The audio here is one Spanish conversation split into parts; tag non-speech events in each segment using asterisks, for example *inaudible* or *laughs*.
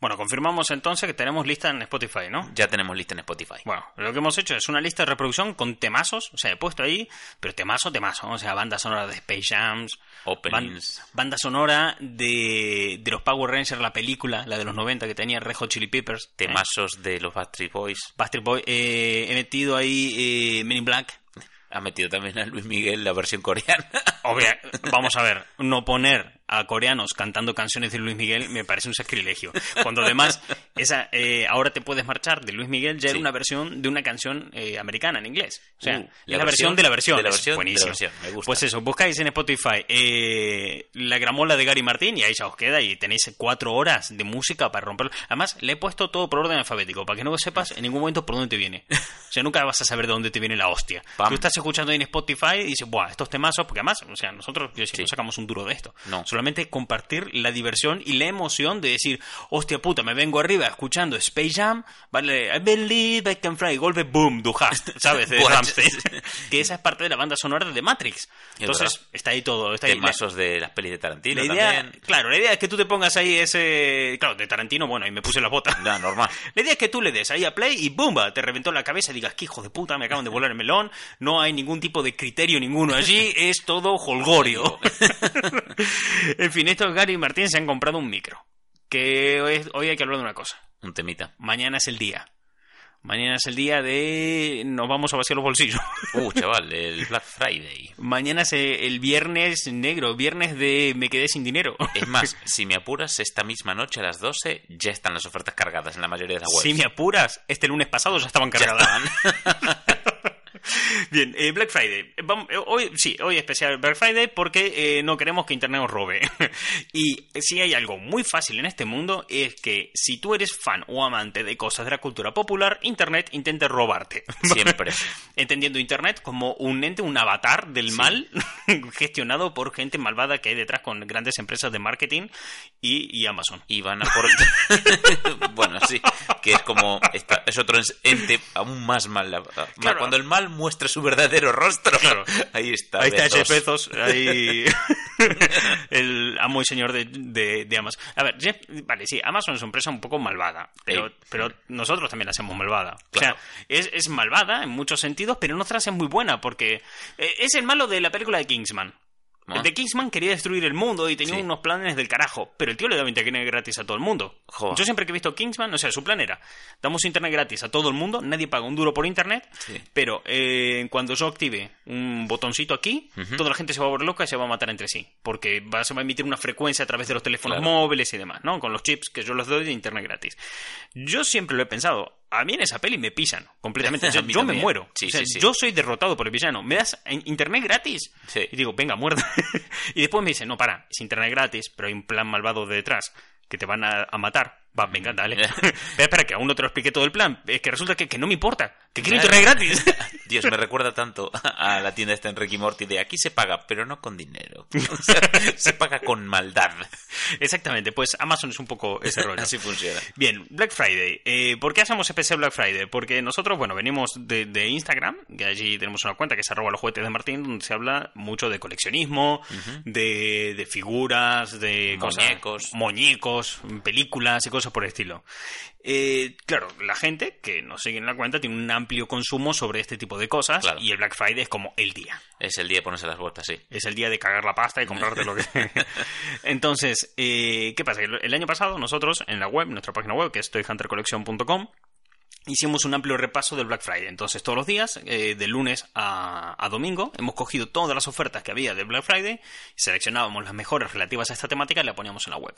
Bueno, confirmamos entonces que tenemos lista en Spotify, ¿no? Ya tenemos lista en Spotify. Bueno, lo que hemos hecho es una lista de reproducción con temazos, o sea, he puesto ahí, pero temazo, temazo, o sea, banda sonora de Space Jams, Openings. ban- banda sonora de, de los Power Rangers, la película, la de los 90 que tenía Red Hot Chili Peppers. ¿eh? Temazos de los Backstreet Boys. Backstreet Boy, eh, he metido ahí eh, Men in Black. Ha metido también a Luis Miguel la versión coreana. Obvia, *laughs* vamos a ver, no poner a coreanos cantando canciones de Luis Miguel me parece un sacrilegio. Cuando además, esa, eh, ahora te puedes marchar de Luis Miguel ya era Sí. una versión de una canción eh, americana en inglés. O sea, Uh, es la la, versión, versión de la versión. de la versión de la buenísimo. versión, me gusta. Pues eso, buscáis en Spotify eh, la gramola de Gary Martín y ahí ya os queda y tenéis cuatro horas de música para romperlo. Además, le he puesto todo por orden alfabético, para que no sepas en ningún momento por dónde te viene. O sea, nunca vas a saber de dónde te viene la hostia. Pam. Tú estás escuchando ahí en Spotify y dices, buah, estos temazos, porque además, o sea, nosotros Sí. no sacamos un duro de esto. No. Solamente compartir la diversión y la emoción de decir, hostia puta, me vengo arriba escuchando Space Jam, vale, I believe I can fly, golpe, boom, du hast, ¿sabes? *laughs* De *laughs* que esa es parte de la banda sonora de Matrix. Entonces, está ahí todo. Está ahí. Temazos de las pelis de Tarantino La idea, también. claro, la idea es que tú te pongas ahí ese, claro, de Tarantino, bueno, ahí me puse las botas. No, normal. *laughs* La idea es que tú le des ahí a play y ¡bumba! Te reventó la cabeza y digas, que hijo de puta, me acaban de volar el melón. No hay ningún tipo de criterio ninguno allí, es todo holgorio. *laughs* en fin, estos Gary y Martín se han comprado un micro. Que hoy, hoy hay que hablar de una cosa. Un temita. Mañana es el día. Mañana es el día de... Nos vamos a vaciar los bolsillos. *laughs* Uh, chaval, el Black Friday. Mañana es el viernes negro, viernes de me quedé sin dinero. Es más, *laughs* si me apuras, esta misma noche a las 12 ya están las ofertas cargadas en la mayoría de las webs. Si me apuras, este lunes pasado ya estaban Ya cargadas. estaban. Bien, eh, Black Friday. Vam- eh, hoy, sí, hoy especial Black Friday porque eh, no queremos que Internet os robe. *laughs* y si hay algo muy fácil en este mundo es que si tú eres fan o amante de cosas de la cultura popular, Internet intente robarte. *laughs* Siempre. Entendiendo Internet como un ente, un avatar del Sí. mal *laughs* gestionado por gente malvada que hay detrás con grandes empresas de marketing y, y Amazon. Y van a por... bueno, sí, que es como... esta- es otro ente aún más mal. Claro. Cuando el mal muestra su verdadero rostro, Claro. ahí está. Ahí está. Jeff Bezos, ahí *laughs* el amo y señor de, de- de Amazon. A ver, Jeff, vale, sí, Amazon es una empresa un poco malvada, pero, Sí. pero nosotros también la hacemos malvada. Claro. O sea, es, es malvada en muchos sentidos, pero en otras es muy buena, porque eh, es el malo de la película de Kingsman. El de Kingsman quería destruir el mundo y tenía Sí. unos planes del carajo, pero el tío le daba internet gratis a todo el mundo. Yo siempre que he visto Kingsman, o sea, su plan era, damos internet gratis a todo el mundo, nadie paga un duro por internet, Sí. pero eh, cuando yo active un botoncito aquí, toda la gente se va a volver loca y se va a matar entre sí, porque va, se va a emitir una frecuencia a través de los teléfonos Claro. móviles y demás, ¿no? Con los chips que yo les doy de internet gratis. Yo siempre lo he pensado. A mí en esa peli me pisan completamente. *laughs* Yo, me muero. Sí, O sea, sí, sí. Yo soy derrotado por el villano. ¿Me das internet gratis? Y digo, venga, muerda. *laughs* y después me dicen, no, para, es internet gratis, pero hay un plan malvado de detrás que te van a, a matar. Va, venga, dale. *laughs* espera, espera, que aún no te lo expliqué todo el plan. Es que resulta que, que no me importa. Que quiero internet gratis. *laughs* Dios, me recuerda tanto a la tienda esta en Ricky Morty de aquí se paga, pero no con dinero. *laughs* O sea, se paga con maldad. Exactamente, pues Amazon es un poco ese rollo. Así funciona. Bien, Black Friday. Eh, ¿Por qué hacemos especial Black Friday? Porque nosotros, bueno, venimos de, de Instagram, que allí tenemos una cuenta que es arroba los juguetes de Martín, donde se habla mucho de coleccionismo, de, de figuras, de cosas- Muñecos. muñecos, películas y cosas por el estilo. Eh, claro, la gente que nos sigue en la cuenta tiene un amplio consumo sobre este tipo de cosas Claro. y el Black Friday es como el día. Es el día de ponerse las botas, sí. Es el día de cagar la pasta y comprarte lo que... *laughs* *laughs* Entonces, eh, ¿qué pasa? El año pasado nosotros en la web, nuestra página web, que es toyhuntercollection.com, hicimos un amplio repaso del Black Friday. Entonces, todos los días, eh, de lunes a, a domingo, hemos cogido todas las ofertas que había del Black Friday, seleccionábamos las mejores relativas a esta temática y las poníamos en la web.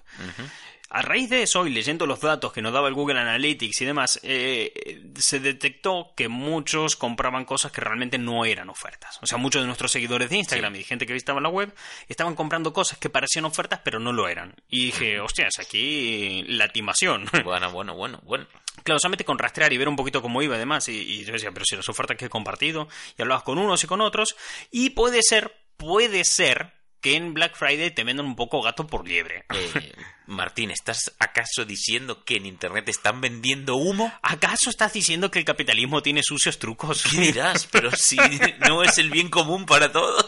A raíz de eso, y leyendo los datos que nos daba el Google Analytics y demás, eh, se detectó que muchos compraban cosas que realmente no eran ofertas. O sea, muchos de nuestros seguidores de Instagram y gente que visitaba la web estaban comprando cosas que parecían ofertas pero no lo eran. Y dije, hostias, aquí la timación. *laughs* Bueno, bueno, bueno, bueno. Claro, solamente con rastrear y ver un poquito cómo iba además. Y, y yo decía, pero si las ofertas que he compartido, y hablabas con unos y con otros, y puede ser, puede ser que en Black Friday te vendan un poco gato por liebre. Eh, Martín, ¿estás acaso diciendo que en Internet están vendiendo humo? ¿Acaso estás diciendo que el capitalismo tiene sucios trucos? ¿Qué dirás? Pero si *laughs* no es el bien común para todos.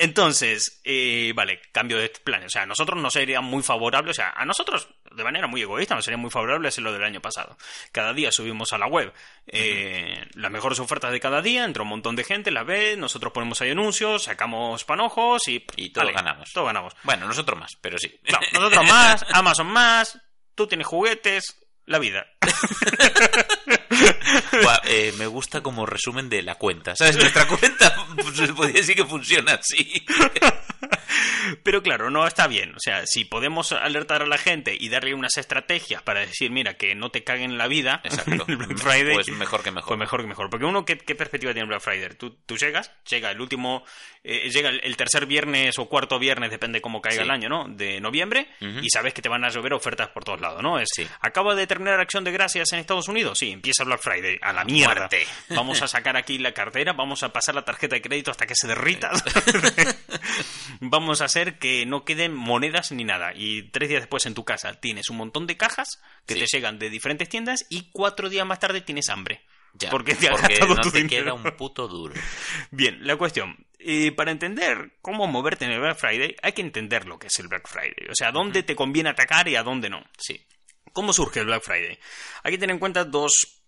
Entonces, eh, vale, cambio de plan. O sea, a nosotros nos sería muy favorable, o sea, a nosotros, de manera muy egoísta, nos sería muy favorable hacer lo del año pasado. Cada día subimos a la web eh, las mejores ofertas de cada día, entra un montón de gente, las ve, nosotros ponemos ahí anuncios, sacamos panojos y... Y todos vale, ganamos. Todos ganamos. Bueno, nosotros más, pero sí. No, nosotros más, Amazon más, tú tienes juguetes, la vida. *laughs* *laughs* Buah, eh, me gusta como resumen de la cuenta. ¿Sabes? *laughs* Nuestra cuenta, pues, se podría decir que funciona así. *laughs* Pero claro, no está bien. O sea, si podemos alertar a la gente y darle unas estrategias para decir, mira, que no te caguen la vida, Exacto. el Black Friday, Pues mejor que mejor. Pues mejor que mejor. Porque uno, ¿qué, qué perspectiva tiene el Black Friday? Tú, tú llegas, llega el último, eh, llega el, tercer viernes o cuarto viernes, depende cómo caiga Sí. el año, ¿no? De noviembre, y sabes que te van a llover ofertas por todos lados, ¿no? Es, Sí. ¿Acaba de terminar Acción de Gracias en Estados Unidos? Sí, empieza Black Friday. A la mierda. Muerte. *laughs* Vamos a sacar aquí la cartera, vamos a pasar la tarjeta de crédito hasta que se derrita. *laughs* vamos a hacer que no queden monedas ni nada. Y tres días después en tu casa tienes un montón de cajas que Sí. te llegan de diferentes tiendas y cuatro días más tarde tienes hambre. Ya, porque te no te dinero. queda un puto duro. *laughs* Bien, la cuestión. eh, para entender cómo moverte en el Black Friday, hay que entender lo que es el Black Friday. O sea, dónde te conviene atacar y a dónde no. Sí. ¿Cómo surge el Black Friday? Hay que tener en cuenta dos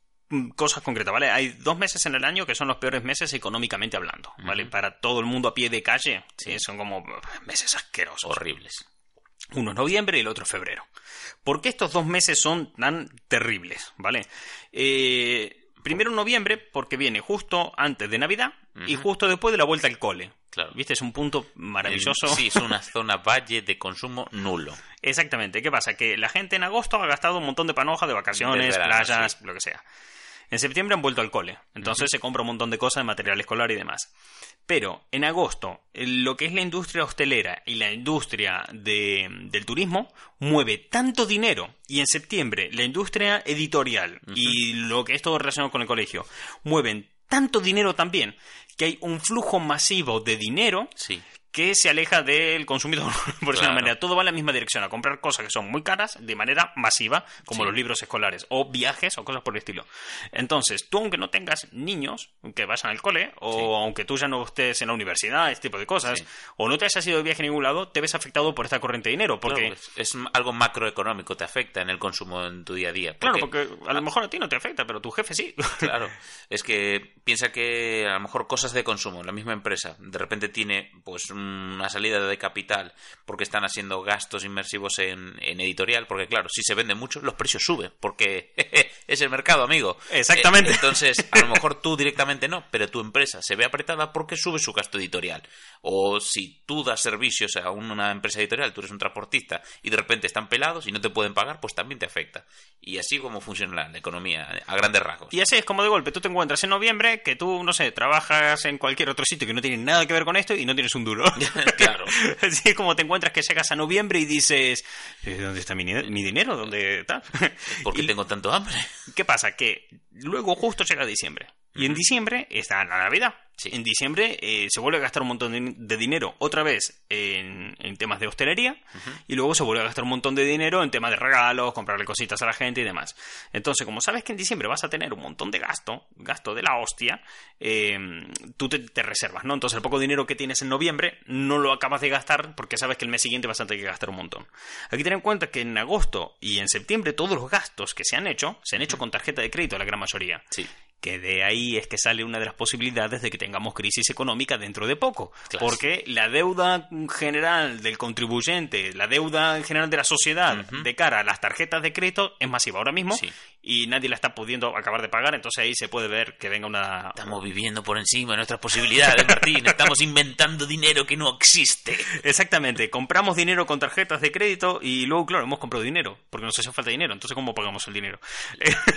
cosas concretas, ¿vale? Hay dos meses en el año que son los peores meses económicamente hablando, ¿vale? Para todo el mundo a pie de calle, sí, son como meses asquerosos. Horribles. Uno es noviembre y el otro es febrero. ¿Por qué estos dos meses son tan terribles? ¿Vale? Eh, primero noviembre, porque viene justo antes de Navidad y justo después de la vuelta al cole. Claro. ¿Viste? Es un punto maravilloso. Sí, es una *laughs* zona valle de consumo nulo. Exactamente. ¿Qué pasa? Que la gente en agosto ha gastado un montón de panoja de vacaciones, verano, playas, sí. lo que sea. En septiembre han vuelto al cole. Entonces se compra un montón de cosas de material escolar y demás. Pero en agosto, eh, lo que es la industria hostelera y la industria de- del turismo mueve tanto dinero. Y en septiembre, la industria editorial y lo que es todo relacionado con el colegio mueven tanto dinero también que hay un flujo masivo de dinero Sí. Que se aleja del consumidor, *laughs* por Claro. manera. Todo va en la misma dirección, a comprar cosas que son muy caras de manera masiva, como Sí. los libros escolares, o viajes, o cosas por el estilo. Entonces, tú aunque no tengas niños que vayan al cole, o Sí. aunque tú ya no estés en la universidad, este tipo de cosas, Sí. o no te hayas ido de viaje a ningún lado, te ves afectado por esta corriente de dinero, porque... Claro, es, algo macroeconómico, te afecta en el consumo en tu día a día. Claro, porque a lo mejor a ti no te afecta, pero tu jefe sí. *laughs* Claro, es que piensa que a lo mejor cosas de consumo, la misma empresa, de repente tiene pues una salida de capital porque están haciendo gastos inmersivos en, en editorial, porque claro, si se vende mucho, los precios suben, porque *laughs* es el mercado, amigo. Exactamente. Eh, entonces, a lo mejor tú directamente no, pero tu empresa se ve apretada porque sube su gasto editorial. O si tú das servicios a una empresa editorial, tú eres un transportista y de repente están pelados y no te pueden pagar, pues también te afecta. Y así como funciona la, la economía a grandes rasgos. Y así es como de golpe tú te encuentras en noviembre que tú, no sé, trabajas en cualquier otro sitio que no tiene nada que ver con esto y no tienes un duro. *laughs* Claro. *laughs* Así es como te encuentras que llegas a noviembre y dices, "Eh, ¿dónde está mi, dinero? ¿Dónde está? ¿Por qué *laughs* Y- tengo tanto hambre? ¿Qué pasa? Que luego justo llega diciembre. Y en diciembre está la Navidad. Sí. En diciembre eh, se vuelve a gastar un montón de, de dinero otra vez en, en temas de hostelería y luego se vuelve a gastar un montón de dinero en temas de regalos, comprarle cositas a la gente y demás. Entonces, como sabes que en diciembre vas a tener un montón de gasto, gasto de la hostia, eh, tú te, te reservas, ¿no? Entonces el poco dinero que tienes en noviembre no lo acabas de gastar porque sabes que el mes siguiente vas a tener que gastar un montón. Hay que tener en cuenta que en agosto y en septiembre todos los gastos que se han hecho, se han hecho con tarjeta de crédito la gran mayoría Sí. Que de ahí es que sale una de las posibilidades de que tengamos crisis económica dentro de poco. Claro. Porque la deuda general del contribuyente, la deuda en general de la sociedad de cara a las tarjetas de crédito es masiva ahora mismo Sí. y nadie la está pudiendo acabar de pagar, entonces ahí se puede ver que venga una... Estamos viviendo por encima de nuestras posibilidades, Martín. Estamos inventando dinero que no existe. Exactamente, compramos dinero con tarjetas de crédito y luego, claro, hemos comprado dinero, porque nos hace falta dinero, entonces ¿cómo pagamos el dinero?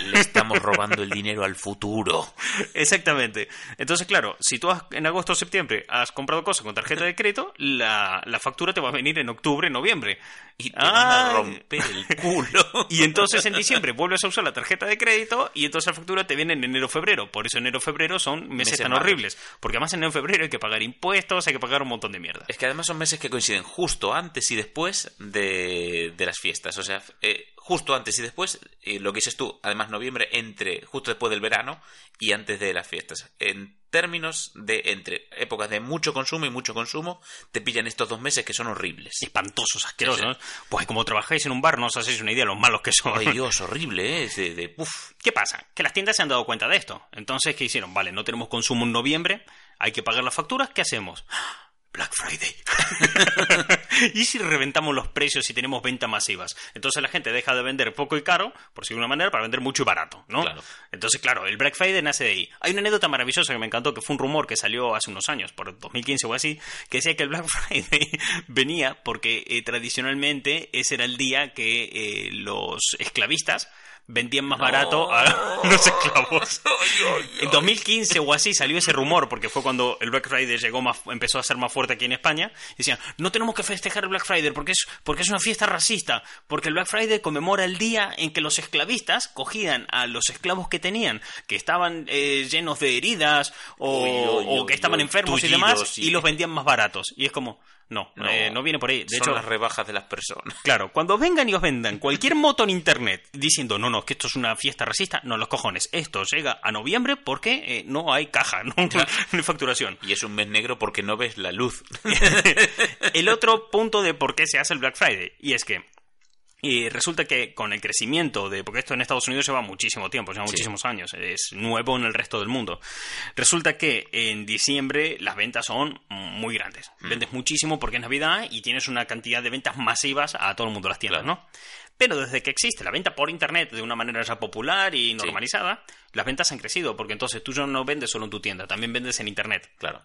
Le estamos robando el dinero al futuro. *laughs* Exactamente. Entonces, claro, si tú has- en agosto o septiembre has comprado cosas con tarjeta de crédito, la, la factura te va a venir en octubre, noviembre. Y te van a romper el culo. *laughs* Y entonces en diciembre vuelves a usar la tarjeta de crédito y entonces la factura te viene en enero-febrero. Por eso enero-febrero son meses, Meses tan malos. horribles. Porque además en enero-febrero hay que pagar impuestos, hay que pagar un montón de mierda. Es que además son meses que coinciden justo antes y después de, de las fiestas. O sea, eh, justo antes y después, eh, lo que dices tú, además noviembre, entre justo después del verano y antes de las fiestas. En términos de entre épocas de mucho consumo y mucho consumo, te pillan estos dos meses que son horribles. Espantosos, asquerosos. Pues como trabajáis en un bar, no os hacéis una idea de lo malos que son. Ay Dios, horrible, ¿eh? De, de- uf. ¿Qué pasa? Que las tiendas se han dado cuenta de esto. Entonces, ¿qué hicieron? Vale, no tenemos consumo en noviembre, hay que pagar las facturas, ¿qué hacemos? Black Friday. *laughs* *laughs* ¿Y si reventamos los precios y tenemos ventas masivas? Entonces la gente deja de vender poco y caro, por decirlo de una manera, para vender mucho y barato, ¿no? Claro. Entonces, claro, el Black Friday nace de ahí. Hay una anécdota maravillosa que me encantó, que fue un rumor que salió hace unos años, por 2015 o así, que decía que el Black *laughs* Friday venía porque eh, tradicionalmente ese era el día que eh, los esclavistas vendían más barato a *laughs* los esclavos. *laughs* En 2015 o así salió ese rumor, porque fue cuando el Black Friday llegó más, empezó a ser más fuerte aquí en España. Decían, no tenemos que festejar el Black Friday porque es, porque es una fiesta racista, porque el Black Friday conmemora el día en que los esclavistas cogían a los esclavos que tenían, que estaban eh, llenos de heridas o, Uy, uy, o uy, que estaban enfermos y demás, y los vendían más baratos. Y es como, no, No, eh, no viene por ahí. De son hecho, las rebajas de las personas. *laughs* Claro, cuando vengan y os vendan cualquier moto en internet diciendo, no, no, que esto es una fiesta racista, no, los cojones, esto llega a noviembre porque eh, no hay caja, *laughs* no, no hay facturación. Y es un mes negro porque no ves la luz. *laughs* El otro punto de por qué se hace el Black Friday, y es que y resulta que con el crecimiento de. Porque esto en Estados Unidos lleva muchísimo tiempo, lleva Sí. muchísimos años, es nuevo en el resto del mundo. Resulta que en diciembre las ventas son muy grandes. Mm. Vendes muchísimo porque es Navidad y tienes una cantidad de ventas masivas a todo el mundo de las tiendas, Claro. ¿no? Pero desde que existe la venta por internet de una manera ya popular y normalizada, las ventas han crecido, porque entonces tú ya no vendes solo en tu tienda, también vendes en internet. Claro.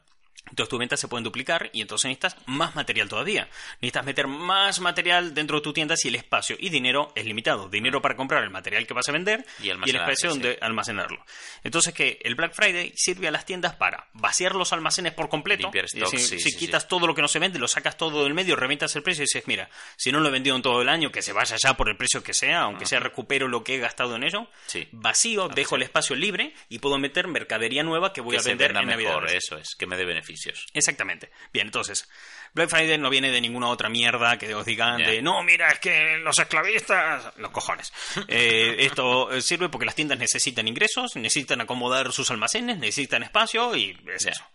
Entonces tus ventas se pueden duplicar y entonces necesitas más material todavía. Necesitas meter más material dentro de tu tienda si el espacio y dinero es limitado. Dinero para comprar el material que vas a vender Y y, el espacio sí. donde almacenarlo. Entonces que el Black Friday sirve a las tiendas para vaciar los almacenes por completo. Limpiar sí, si sí, quitas todo lo que no se vende, lo sacas todo del medio, reventas el precio y dices, mira, si no lo he vendido en todo el año, que se vaya ya por el precio que sea, aunque sea recupero lo que he gastado en ello. Sí. Vacío, dejo el espacio libre y puedo meter mercadería nueva que voy que a se vender venda en mejor, eso es, que me dé beneficios. Exactamente. Bien, entonces, Black Friday no viene de ninguna otra mierda que os digan de no, mira, es que los esclavistas. Los cojones. *laughs* Eh, esto eh, sirve porque las tiendas necesitan ingresos, necesitan acomodar sus almacenes, necesitan espacio y es eso.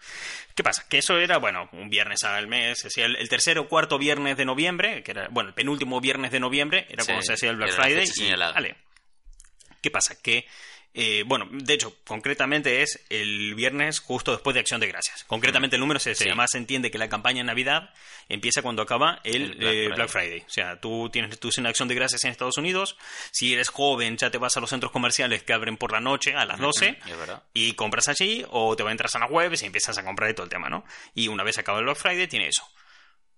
¿Qué pasa? Que eso era, bueno, un viernes al mes, se hacía el, el tercer o cuarto viernes de noviembre, que era, bueno, el penúltimo viernes de noviembre, era Sí, cuando se hacía el Black Friday. y, vale. ¿Qué pasa? Que, eh, bueno, de hecho, concretamente es el viernes justo después de Acción de Gracias. Concretamente el número ese. Sí. Además se entiende que la campaña en Navidad empieza cuando acaba el, El Black eh, Friday. Black Friday. O sea, tú tienes tu cena de Acción de Gracias en Estados Unidos. Si eres joven, ya te vas a los centros comerciales que abren por la noche a las 12 es verdad. y compras allí o te entras a la web y empiezas a comprar y todo el tema, ¿no? Y una vez acaba el Black Friday tiene eso.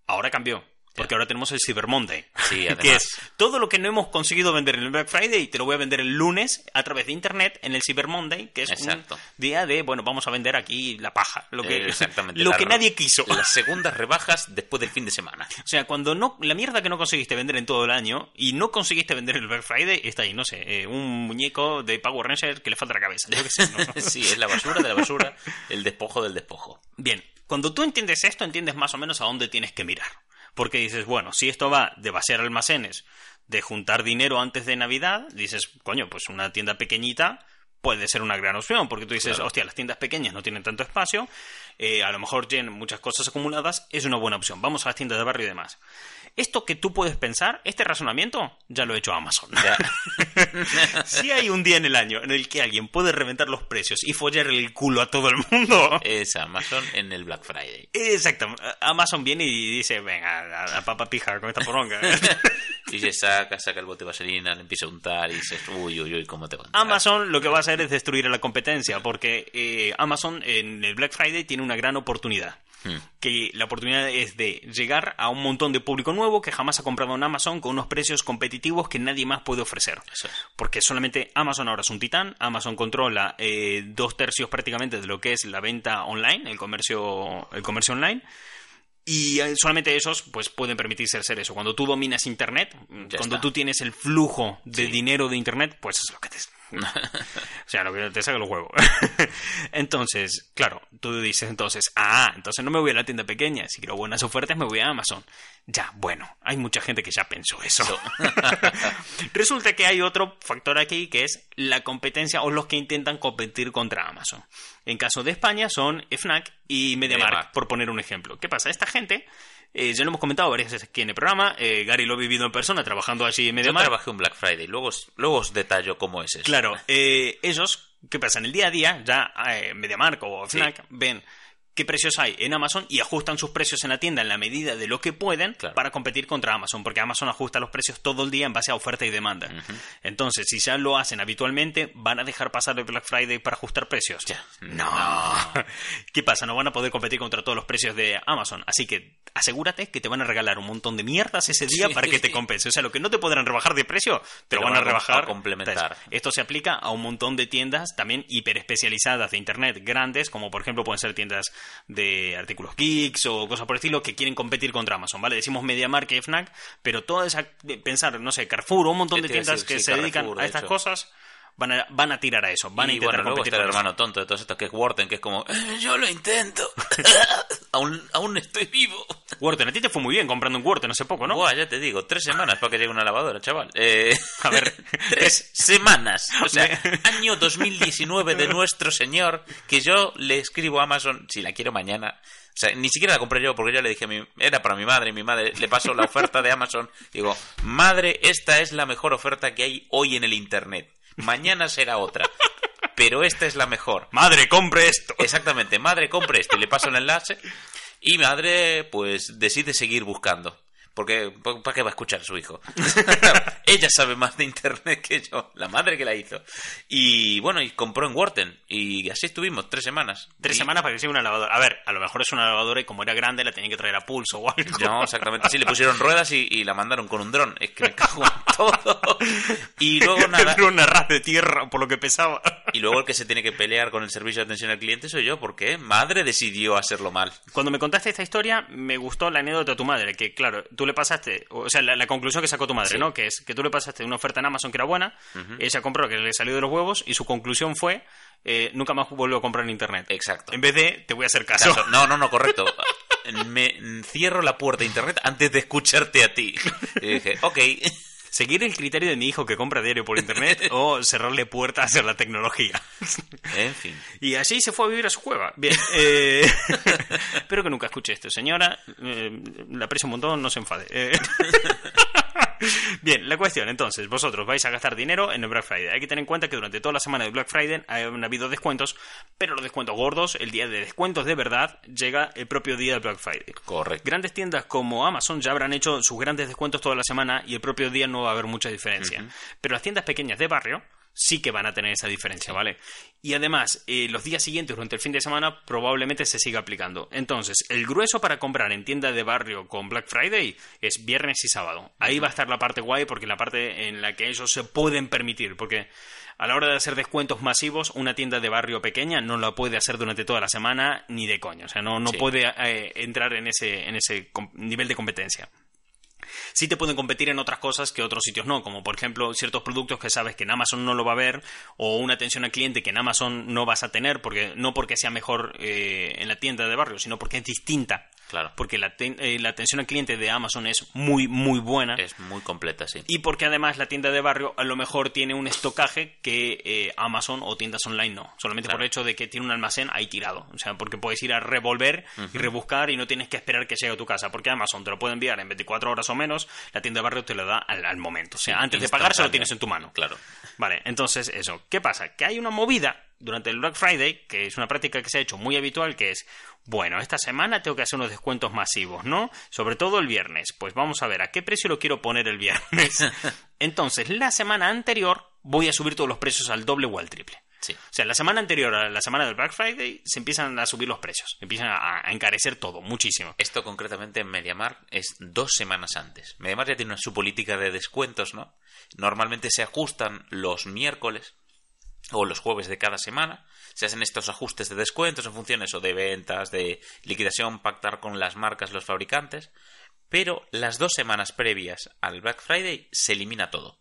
Ahora cambió. Porque ahora tenemos el Cyber Monday. Sí, *laughs* que además. es todo lo que no hemos conseguido vender en el Black Friday te lo voy a vender el lunes a través de internet en el Cyber Monday, que es Exacto. un día de, bueno, vamos a vender aquí la paja, lo que, exactamente. lo que nadie quiso. Las segundas rebajas después del fin de semana. *laughs* O sea, cuando no la mierda que no conseguiste vender en todo el año y no conseguiste vender el Black Friday está ahí, no sé, eh, un muñeco de Power Ranger que le falta la cabeza. Yo qué sé, ¿no? *laughs* sí, es la basura de la basura, el despojo del despojo. Bien, cuando tú entiendes esto, entiendes más o menos a dónde tienes que mirar. Porque dices, bueno, si esto va de vaciar almacenes, de juntar dinero antes de Navidad, dices, coño, pues una tienda pequeñita puede ser una gran opción, porque tú dices, Claro. hostia, las tiendas pequeñas no tienen tanto espacio, eh, a lo mejor tienen muchas cosas acumuladas, es una buena opción. Vamos a las tiendas de barrio y demás. Esto que tú puedes pensar, este razonamiento, ya lo ha hecho Amazon. Ya. *laughs* si hay un día en el año en el que alguien puede reventar los precios y follarle el culo a todo el mundo, Es Amazon en el Black Friday. Exacto. Amazon viene y dice, venga, a, a papa pija con esta poronga. *laughs* Y se saca, saca el bote de vaselina, le empieza a untar y dices, uy, uy, uy, ¿cómo te va? Amazon lo que va a hacer es destruir a la competencia, porque eh, Amazon en el Black Friday tiene una gran oportunidad. Hmm. Que la oportunidad es de llegar a un montón de público nuevo que jamás ha comprado en Amazon con unos precios competitivos que nadie más puede ofrecer. Eso. Porque solamente Amazon ahora es un titán. Amazon controla eh, dos tercios prácticamente de lo que es la venta online, el comercio, el comercio online. Y eh, solamente ellos pues pueden permitirse hacer eso. Cuando tú dominas Internet, Ya cuando está. tú tienes el flujo de Sí. dinero de Internet, pues es lo que te... *laughs* o sea, lo que te saca los *laughs* huevos. entonces, claro, tú dices entonces, ah, entonces no me voy a la tienda pequeña. Si quiero buenas ofertas, me voy a Amazon. Ya, bueno, hay mucha gente que ya pensó eso. *laughs* Resulta que hay otro factor aquí que es la competencia o los que intentan competir contra Amazon. En caso de España son FNAC y MediaMarkt, por poner un ejemplo. ¿Qué pasa? Esta gente, eh, ya lo hemos comentado varias veces aquí en el programa, eh, Gary lo ha vivido en persona trabajando allí en Yo MediaMarkt. trabajé un Black Friday, luego, luego os detallo cómo es eso. Claro, eh, ellos, ¿qué pasa? En el día a día, ya eh, MediaMarkt o FNAC ven qué precios hay en Amazon y ajustan sus precios en la tienda en la medida de lo que pueden Claro. para competir contra Amazon, porque Amazon ajusta los precios todo el día en base a oferta y demanda. Entonces, si ya lo hacen habitualmente, ¿van a dejar pasar el Black Friday para ajustar precios? Ya. No. *laughs* ¿Qué pasa? No van a poder competir contra todos los precios de Amazon. Así que asegúrate que te van a regalar un montón de mierdas ese día Sí. para que te compense. O sea, lo que no te podrán rebajar de precio, te lo van a rebajar. a complementar. Esto se aplica a un montón de tiendas también hiperespecializadas de Internet grandes, como por ejemplo pueden ser tiendas de artículos geeks o cosas por el estilo que quieren competir contra Amazon, ¿vale? Decimos MediaMarkt y FNAC, pero toda esa, pensar, no sé, Carrefour o un montón ¿Qué de tiendas decir? que Sí, se dedican a estas hecho. cosas van a, van a tirar a eso, van a y intentar bueno, luego está el hermano tonto de todos estos, que es Wharton, que es como, "Eh, yo lo intento. *laughs* *laughs* aún, aún estoy vivo. Wharton, a ti te fue muy bien comprando un Wharton hace poco, ¿no? Buah, ya te digo, tres semanas para que llegue una lavadora, chaval. Eh, *laughs* A ver. tres semanas. O sea, año 2019 de nuestro señor, que yo le escribo a Amazon, si la quiero mañana. O sea, ni siquiera la compré yo porque yo le dije a mi, era para mi madre, y mi madre le pasó la oferta de Amazon. Digo, madre, esta es la mejor oferta que hay hoy en el Internet. Mañana será otra. Pero esta es la mejor. Madre, compre esto. Exactamente, madre, compre esto y le paso el enlace. Y madre, pues decide seguir buscando. Porque, ¿para qué va a escuchar a su hijo? *laughs* Ella sabe más de internet que yo, la madre que la hizo. Y bueno, y compró en Wharton. Y así estuvimos, tres semanas. Tres Y- semanas para que sea una lavadora. A ver, a lo mejor es una lavadora y como era grande la tenían que traer a pulso o algo. No, exactamente. Sí, le pusieron *laughs* ruedas y, y la mandaron con un dron. Es que me cago en todo. *laughs* Y luego nada. Era una ras de tierra por lo que pesaba. Y luego el que se tiene que pelear con el servicio de atención al cliente soy yo. porque Madre decidió hacerlo mal. Cuando me contaste esta historia, me gustó la anécdota de tu madre, que claro, tú le pasaste, o sea, la, la conclusión que sacó tu madre, Sí. ¿no? Que es que tú le pasaste una oferta en Amazon que era buena, ella compró que le salió de los huevos y su conclusión fue, eh, nunca más vuelvo a comprar en Internet. Exacto. En vez de, te voy a hacer caso. Caso- No, no, no, correcto. *laughs* Me cierro la puerta de internet antes de escucharte a ti. *laughs* Y dije, ok. Seguir el criterio de mi hijo que compra diario por Internet *laughs* o cerrarle puertas a la tecnología. En fin. Y así se fue a vivir a su cueva. Bien. eh, *laughs* espero que nunca escuche esto, señora. Eh, la aprecio un montón, no se enfade. Eh, *laughs* *laughs* Bien, la cuestión, entonces, vosotros vais a gastar dinero en el Black Friday. Hay que tener en cuenta que durante toda la semana de Black Friday han habido descuentos, pero los descuentos gordos, el día de descuentos de verdad, llega el propio día de Black Friday. Correcto. Grandes tiendas como Amazon ya habrán hecho sus grandes descuentos toda la semana y el propio día no va a haber mucha diferencia. Pero las tiendas pequeñas de barrio sí que van a tener esa diferencia, ¿vale? Y además, eh, los días siguientes durante el fin de semana probablemente se siga aplicando. Entonces, el grueso para comprar en tienda de barrio con Black Friday es viernes y sábado. Ahí va a estar la parte guay porque la parte en la que ellos se pueden permitir, porque a la hora de hacer descuentos masivos, una tienda de barrio pequeña no la puede hacer durante toda la semana ni de coño. O sea, no, no Sí. puede eh, entrar en ese, en ese nivel de competencia. Sí te pueden competir en otras cosas que otros sitios no, como por ejemplo ciertos productos que sabes que en Amazon no lo va a ver o una atención al cliente que en Amazon no vas a tener, porque no porque sea mejor eh, en la tienda de barrio, sino porque es distinta. Claro. Porque la, eh, la atención al cliente de Amazon es muy, muy buena. Es muy completa, sí. Y porque además la tienda de barrio a lo mejor tiene un estocaje que eh, Amazon o tiendas online no. Solamente Claro. por el hecho de que tiene un almacén ahí tirado. O sea, porque puedes ir a revolver y rebuscar y no tienes que esperar que llegue a tu casa. Porque Amazon te lo puede enviar en 24 horas o menos, la tienda de barrio te lo da al, al momento. O sea, antes de pagar se lo tienes en tu mano. Claro. Vale, entonces eso. ¿Qué pasa? Que hay una movida durante el Black Friday, que es una práctica que se ha hecho muy habitual, que es, bueno, esta semana tengo que hacer unos descuentos masivos, ¿no? Sobre todo el viernes. Pues vamos a ver, ¿a qué precio lo quiero poner el viernes? *laughs* Entonces, la semana anterior voy a subir todos los precios al doble o al triple. Sí. O sea, la semana anterior a la semana del Black Friday se empiezan a subir los precios, empiezan a, a encarecer todo, muchísimo. Esto concretamente en MediaMarkt es dos semanas antes. MediaMarkt ya tiene su política de descuentos, ¿no? Normalmente se ajustan los miércoles o los jueves de cada semana. Se hacen estos ajustes de descuentos en funciones o de ventas, de liquidación, pactar con las marcas, los fabricantes. Pero las dos semanas previas al Black Friday se elimina todo.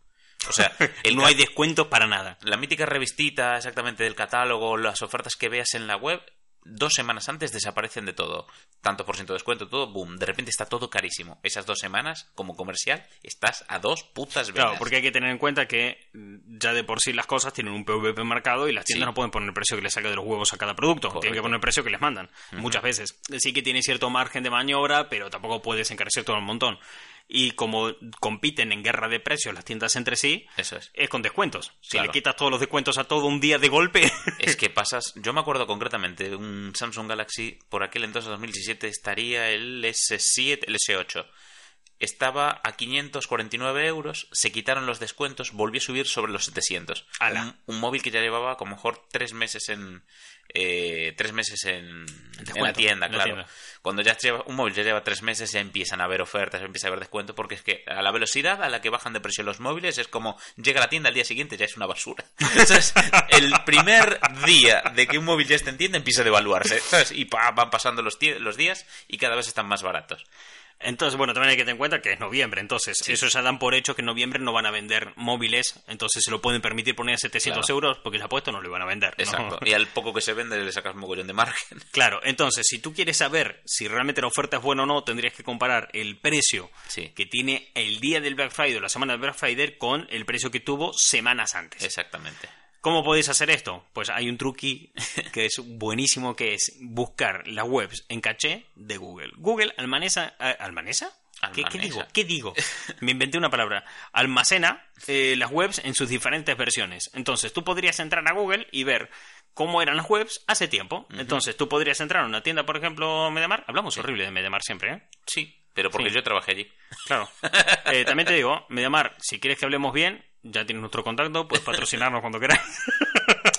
O sea, *laughs* el no hay descuentos para nada. la mítica revistita exactamente del catálogo, las ofertas que veas en la web, dos semanas antes desaparecen de todo. Tanto por ciento de descuento, todo, boom. De repente está todo carísimo. Esas dos semanas, como comercial, estás a dos putas velas. Claro, porque hay que tener en cuenta que mm, ya de por sí las cosas tienen un PVP marcado y las tiendas Sí. no pueden poner el precio que les saca de los huevos a cada producto. Tienen que poner el precio que les mandan. Muchas veces. Sí que tiene cierto margen de maniobra, pero tampoco puedes encarecer todo un montón. Y como compiten en guerra de precios las tiendas entre sí, Eso es. es con descuentos. Si Claro. le quitas todos los descuentos a todo un día de golpe. *laughs* Es que pasas, yo me acuerdo concretamente, un Samsung Galaxy, por aquel entonces 2017 estaría el S7, el S8. Estaba a 549 euros, se quitaron los descuentos, volvió a subir sobre los 700. Ala. Un, un móvil que ya llevaba como mejor tres meses en eh, tres meses en, en la tienda, en la claro. tienda. Cuando ya lleva, un móvil ya lleva tres meses ya empiezan a haber ofertas, empieza a haber descuento, porque es que a la velocidad a la que bajan de precio los móviles es como llega a la tienda al día siguiente ya es una basura. *laughs* Entonces, el primer día de que un móvil ya esté en tienda empieza a devaluarse, ¿sabes? Y pa, van pasando los, los días y cada vez están más baratos. Entonces, bueno, también hay que tener en cuenta que es noviembre, entonces eso ya dan por hecho que en noviembre no van a vender móviles, entonces se lo pueden permitir poner a 700 Claro. euros porque ya puesto no lo iban a vender. ¿no? Exacto. Y al poco que se vende le sacas mogollón de margen. *laughs* Claro, entonces, si tú quieres saber si realmente la oferta es buena o no, tendrías que comparar el precio Sí. que tiene el día del Black Friday o la semana del Black Friday con el precio que tuvo semanas antes. Exactamente. ¿Cómo podéis hacer esto? Pues hay un truqui *laughs* que es buenísimo, que es buscar las webs en caché de Google. Google almanesa... eh, ¿Almanesa? ¿Qué, digo? ¿Qué digo? *laughs* Me inventé una palabra. Almacena eh, las webs en sus diferentes versiones. Entonces, tú podrías entrar a Google y ver cómo eran las webs hace tiempo. Entonces, tú podrías entrar a una tienda, por ejemplo, Mediamar. Hablamos horrible de Mediamar siempre, ¿eh? Sí, pero porque Sí. yo trabajé allí. Claro. *laughs* Eh, también te digo, Mediamar, si quieres que hablemos bien, ya tienes nuestro contacto, puedes patrocinarnos cuando queráis.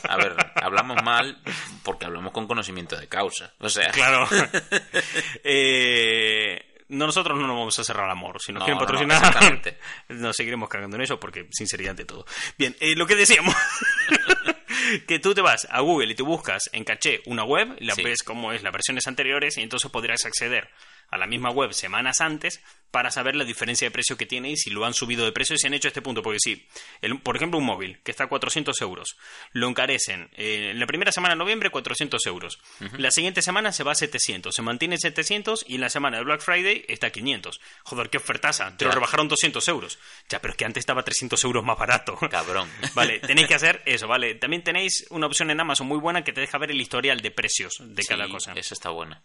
A ver, *laughs* hablamos mal porque hablamos con conocimiento de causa. O sea, Claro. *laughs* Eh, no, nosotros no nos vamos a cerrar al amor. Si nos No, quieren no, no, patrocinar, exactamente. nos seguiremos cagando en eso porque sinceridad ante todo. Bien, eh, lo que decíamos. que tú te vas a Google y te buscas en caché una web, la Sí. ves como es las versiones anteriores y entonces podrás acceder a la misma web semanas antes para saber la diferencia de precio que tiene y si lo han subido de precio y si han hecho este punto. Porque si, el- por ejemplo, un móvil que está a 400 euros, lo encarecen eh, en la primera semana de noviembre 400 euros. La siguiente semana se va a 700, se mantiene en 700 y en la semana de Black Friday está a 500. Joder, qué ofertaza, te lo rebajaron 200 euros. Ya, pero es que antes estaba 300 euros más barato. *laughs* cabrón. *laughs* Vale, tenéis que hacer eso, vale. También tenéis una opción en Amazon muy buena que te deja ver el historial de precios de cada cosa. Eso está bueno.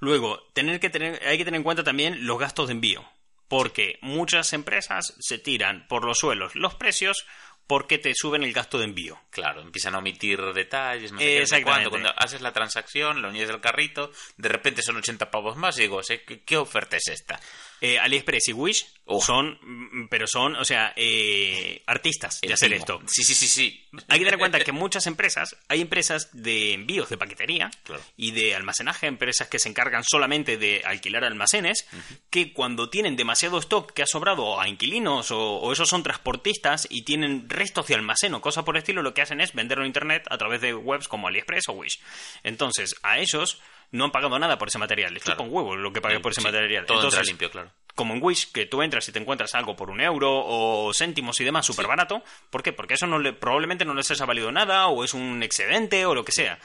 Luego, tener que tener, hay que tener en cuenta también los gastos de envío. Porque muchas empresas se tiran por los suelos los precios porque te suben el gasto de envío. Claro, empiezan a omitir detalles, no sé Exactamente. Cuando haces la transacción, lo unías del carrito, de repente son 80 pavos más y digo, ¿qué, qué oferta es esta? Eh, AliExpress y Wish son, mm, pero son, o sea, eh, artistas de El hacer timo. esto. Sí, sí, sí, sí. Hay que tener en cuenta que muchas empresas, hay empresas de envíos de paquetería Claro. y de almacenaje, empresas que se encargan solamente de alquilar almacenes, que cuando tienen demasiado stock que ha sobrado a inquilinos o, o esos son transportistas y tienen restos de almacén o cosas por el estilo, lo que hacen es venderlo en internet a través de webs como AliExpress o Wish. Entonces, a ellos no han pagado nada por ese material, les Claro. chupa un huevo lo que pagué por ese Sí, material. Todo Entonces, entra limpio, claro. como en Wish, que tú entras y te encuentras algo por un euro o céntimos y demás súper barato. ¿Por qué? Porque eso no le, probablemente no les haya valido nada o es un excedente o lo que sea.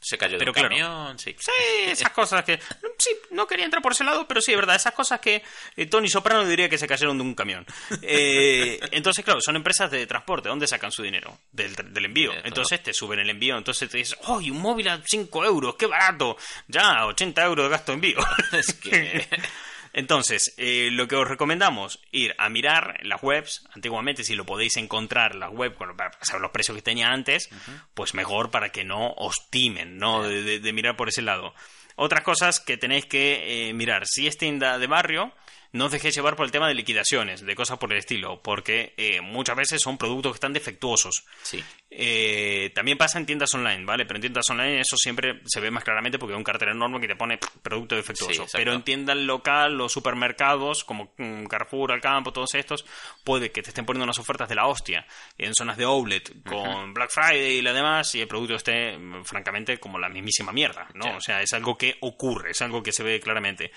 Se cayó Pero del claro. camión, sí. Sí, esas cosas que... Sí, no quería entrar por ese lado, pero sí, es verdad. Esas cosas que eh, Tony Soprano diría que se cayeron de un camión. Eh, entonces, claro, son empresas de transporte. ¿Dónde sacan su dinero? Del, del envío. Entonces te suben el envío. Entonces te dices, ¡ay, un móvil a 5 euros! ¡Qué barato! Ya, 80 euros de gasto de envío. *laughs* Es que... *laughs* Entonces, eh, lo que os recomendamos, ir a mirar las webs, antiguamente si lo podéis encontrar, las webs, para saber los precios que tenía antes, pues mejor para que no os timen, ¿no? De, de- de mirar por ese lado. Otras cosas que tenéis que eh, mirar, si es tienda de barrio, no os dejéis llevar por el tema de liquidaciones, de cosas por el estilo, porque eh, muchas veces son productos que están defectuosos. Sí. Eh, también pasa en tiendas online, ¿vale? Pero en tiendas online eso siempre se ve más claramente porque hay un cartel enorme que te pone producto defectuoso. Sí. Pero en tiendas local, los supermercados, como mm, Carrefour, Alcampo, todos estos, puede que te estén poniendo unas ofertas de la hostia en zonas de outlet con Black Friday y lo demás y el producto esté, mm, francamente, como la mismísima mierda, ¿no? O sea, es algo que ocurre, es algo que se ve claramente.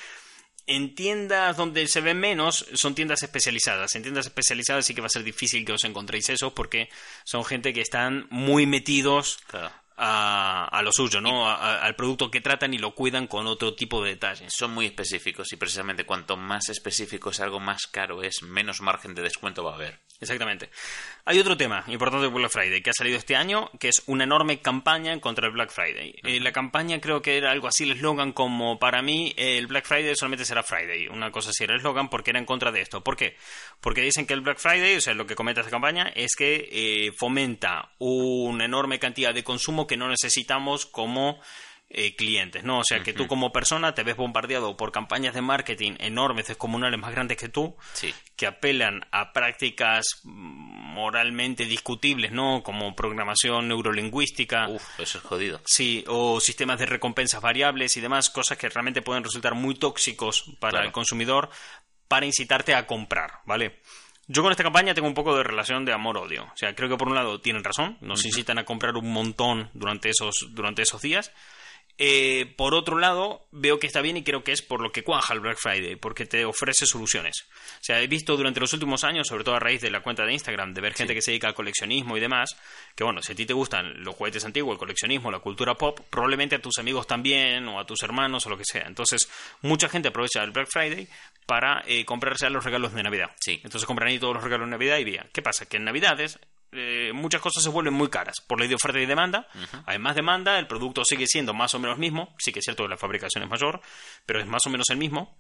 En tiendas donde se ven menos son tiendas especializadas. En tiendas especializadas sí que va a ser difícil que os encontréis eso porque son gente que están muy metidos Claro. a, a lo suyo, ¿no? A- a- al producto que tratan y lo cuidan con otro tipo de detalles. Son muy específicos y precisamente cuanto más específico es algo más caro es, menos margen de descuento va a haber. Exactamente. Hay otro tema importante de Black Friday que ha salido este año, que es una enorme campaña contra el Black Friday. Eh, la campaña creo que era algo así el eslogan como para mí eh, el Black Friday solamente será Friday. Una cosa así era el eslogan porque era en contra de esto. ¿Por qué? Porque dicen que el Black Friday, o sea, lo que comenta esta campaña es que eh, fomenta una enorme cantidad de consumo que no necesitamos como eh, clientes, ¿no? O sea, que tú como persona te ves bombardeado por campañas de marketing enormes, descomunales, más grandes que tú, Sí. que apelan a prácticas moralmente discutibles, ¿no? Como programación neurolingüística. Uf, eso es jodido. Sí, o sistemas de recompensas variables y demás, cosas que realmente pueden resultar muy tóxicos para Claro. el consumidor para incitarte a comprar, ¿vale? Yo con esta campaña tengo un poco de relación de amor-odio. O sea, creo que por un lado tienen razón, nos incitan a comprar un montón durante esos, durante esos días. Eh, por otro lado, veo que está bien y creo que es por lo que cuaja el Black Friday, porque te ofrece soluciones. O sea, he visto durante los últimos años, sobre todo a raíz de la cuenta de Instagram, de ver gente que se dedica al coleccionismo y demás, que bueno, si a ti te gustan los juguetes antiguos, el coleccionismo, la cultura pop, probablemente a tus amigos también, o a tus hermanos, o lo que sea. Entonces, mucha gente aprovecha el Black Friday para eh, comprarse los regalos de Navidad. Sí. Entonces compran ahí todos los regalos de Navidad y vía. ¿Qué pasa? Que en Navidades eh, muchas cosas se vuelven muy caras por ley de oferta y demanda. Hay más demanda, el producto sigue siendo más o menos mismo. Sí que es cierto que la fabricación es mayor, pero es más o menos el mismo.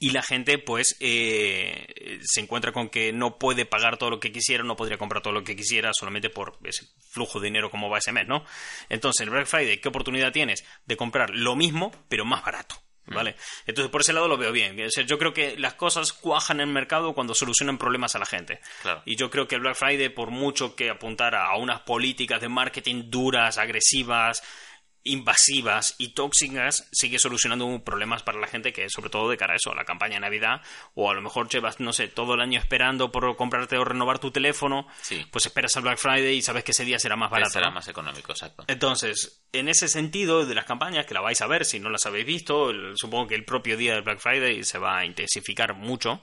Y la gente, pues, eh, se encuentra con que no puede pagar todo lo que quisiera, no podría comprar todo lo que quisiera solamente por ese flujo de dinero como va ese mes, ¿no? Entonces, en el Black Friday, ¿qué oportunidad tienes de comprar lo mismo, pero más barato? ¿Vale? Entonces, por ese lado lo veo bien. O sea, yo creo que las cosas cuajan en el mercado cuando solucionan problemas a la gente. Claro. Y yo creo que el Black Friday, por mucho que apuntara a unas políticas de marketing duras, agresivas, invasivas y tóxicas, sigue solucionando problemas para la gente que, sobre todo de cara a eso, a la campaña de Navidad, o a lo mejor llevas, no sé, todo el año esperando por comprarte o renovar tu teléfono, Sí. pues esperas al Black Friday y sabes que ese día será más barato. será ¿no? más económico, exacto. Entonces, en ese sentido de las campañas, que la vais a ver si no las habéis visto, el- supongo que el propio día del Black Friday se va a intensificar mucho.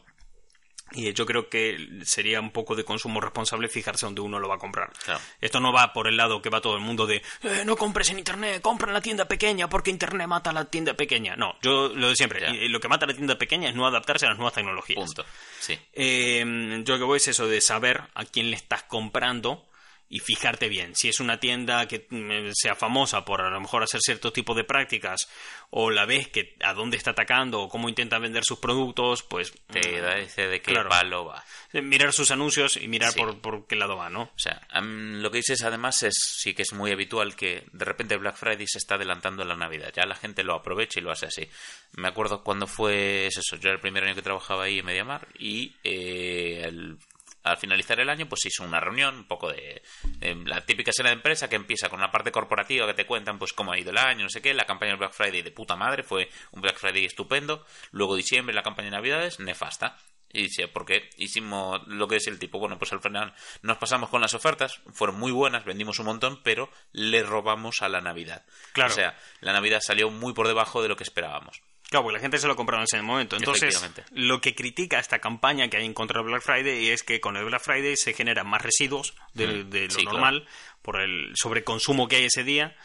Y yo creo que sería un poco de consumo responsable fijarse donde uno lo va a comprar. Claro. Esto no va por el lado que va todo el mundo de "Eh, no compres en internet, compra en la tienda pequeña porque internet mata a la tienda pequeña. No, yo lo de siempre. Lo que mata a la tienda pequeña es no adaptarse a las nuevas tecnologías. Punto. Sí. Eh, yo lo que voy es eso de saber a quién le estás comprando y fijarte bien. Si es una tienda que mm, sea famosa por a lo mejor hacer cierto tipo de prácticas o la ves que a dónde está atacando o cómo intenta vender sus productos, pues Te mm, da ese de qué claro. palo va. eh, mirar sus anuncios y mirar Sí. por, por qué lado va, ¿no? O sea, lo que dices además es sí que es muy habitual que de repente Black Friday se está adelantando a la Navidad. Ya la gente lo aprovecha y lo hace así. Me acuerdo cuando fue es eso. Yo era el primer año que trabajaba ahí en Mediamar y eh, el- al finalizar el año pues se hizo una reunión, un poco de, de la típica escena de empresa que empieza con una parte corporativa que te cuentan pues cómo ha ido el año, no sé qué. La campaña del Black Friday de puta madre fue un Black Friday estupendo. Luego diciembre la campaña de Navidades nefasta. Y decía, porque hicimos lo que es el tipo, bueno, pues al final nos pasamos con las ofertas, fueron muy buenas, vendimos un montón, pero le robamos a la Navidad. Claro. O sea, la Navidad salió muy por debajo de lo que esperábamos. Claro, porque la gente se lo compraron en ese momento. Entonces, lo que critica esta campaña que hay en contra del Black Friday es que con el Black Friday se generan más residuos de, Mm, de lo sí, claro. normal por el sobreconsumo que hay ese día,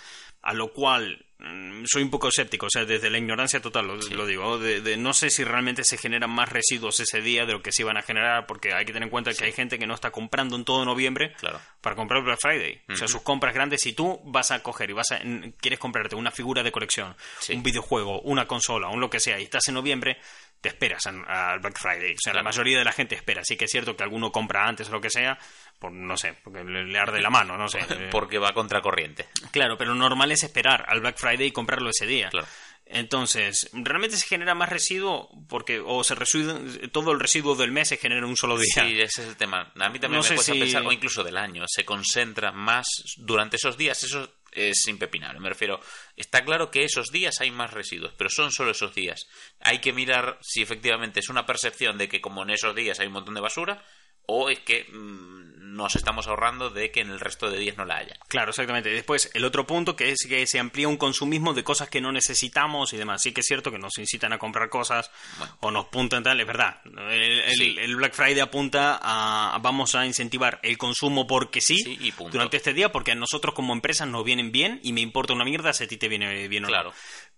a lo cual soy un poco escéptico, o sea, desde la ignorancia total lo, lo digo, de, de no sé si realmente se generan más residuos ese día de lo que se iban a generar, porque hay que tener en cuenta que hay gente que no está comprando en todo noviembre Claro. para comprar Black Friday. O sea, sus compras grandes, si tú vas a coger y vas a, quieres comprarte una figura de colección, Sí. un videojuego, una consola, un lo que sea, y estás en noviembre, te esperas al Black Friday. O sea, la mayoría de la gente espera. Sí que es cierto que alguno compra antes o lo que sea, por, no sé, porque le, arde la mano, no sé. *laughs* Porque va contra corriente. Claro, pero normal es esperar al Black Friday y comprarlo ese día. Claro. Entonces, realmente se genera más residuo porque o se residu- todo el residuo del mes se genera en un solo día. Sí, ese es el tema. A mí también No me cuesta si- pensar, o incluso del año, se concentra más durante esos días, eso es impepinable. Me refiero, está claro que esos días hay más residuos, pero son solo esos días. Hay que mirar si efectivamente es una percepción de que como en esos días hay un montón de basura, o es que mm, nos estamos ahorrando de que en el resto de días no la haya. Claro, exactamente. Después, el otro punto que es que se amplía un consumismo de cosas que no necesitamos y demás. Sí que es cierto que nos incitan a comprar cosas Bueno. o nos puntan tal, es verdad. El, el- Sí. el Black Friday apunta a vamos a incentivar el consumo porque sí, Sí, y punto. durante este día porque a nosotros como empresas nos vienen bien y me importa una mierda si a ti te viene bien o no. Claro.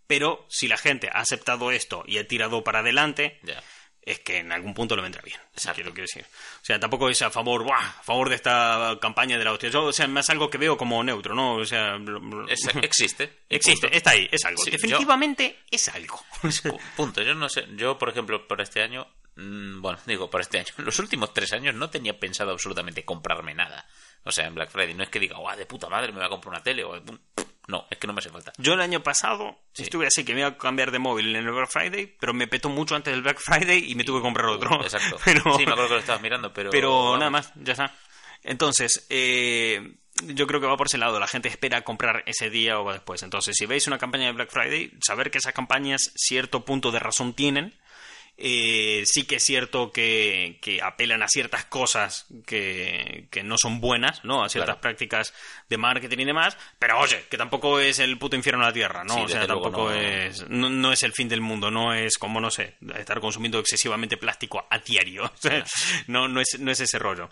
Pero si la gente ha aceptado esto y ha tirado para adelante, Ya. Es que en algún punto le vendrá bien. Exacto. Quiero, quiero decir. O sea, tampoco es a favor, ¡buah! a favor de esta campaña de la hostia. Yo, o sea, más algo que veo como neutro, ¿no? O sea, lo- lo- *laughs* Es- *laughs* existe. existe, punto. está ahí, es algo. Sí, Definitivamente es algo. *laughs* Pu- Punto. Yo no sé. Yo, por ejemplo, por este año. mm, Bueno, digo, por este año. Los últimos tres años no tenía pensado absolutamente comprarme nada. O sea, en Black Friday. No es que diga, guau, de puta madre, me voy a comprar una tele. O, no, es que no me hace falta. Yo el año pasado Sí. estuve así que me iba a cambiar de móvil en el Black Friday, pero me petó mucho antes del Black Friday y me tuve que comprar otro. *laughs* Exacto. Pero, Sí, me acuerdo que lo estabas mirando, pero. pero vamos. nada más, ya está. Entonces, eh, yo creo que va por ese lado. La gente espera comprar ese día o después. Entonces, si veis una campaña de Black Friday, saber que esas campañas cierto punto de razón tienen. Eh, sí que es cierto que, que apelan a ciertas cosas que, que no son buenas, ¿no? A ciertas Claro. prácticas de marketing y demás, pero oye, que tampoco es el puto infierno de la tierra, ¿no? Sí, o sea, tampoco no. es no, no es el fin del mundo, no es como, no sé, estar consumiendo excesivamente plástico a diario. *laughs* O sea, no, no, es, no es ese rollo.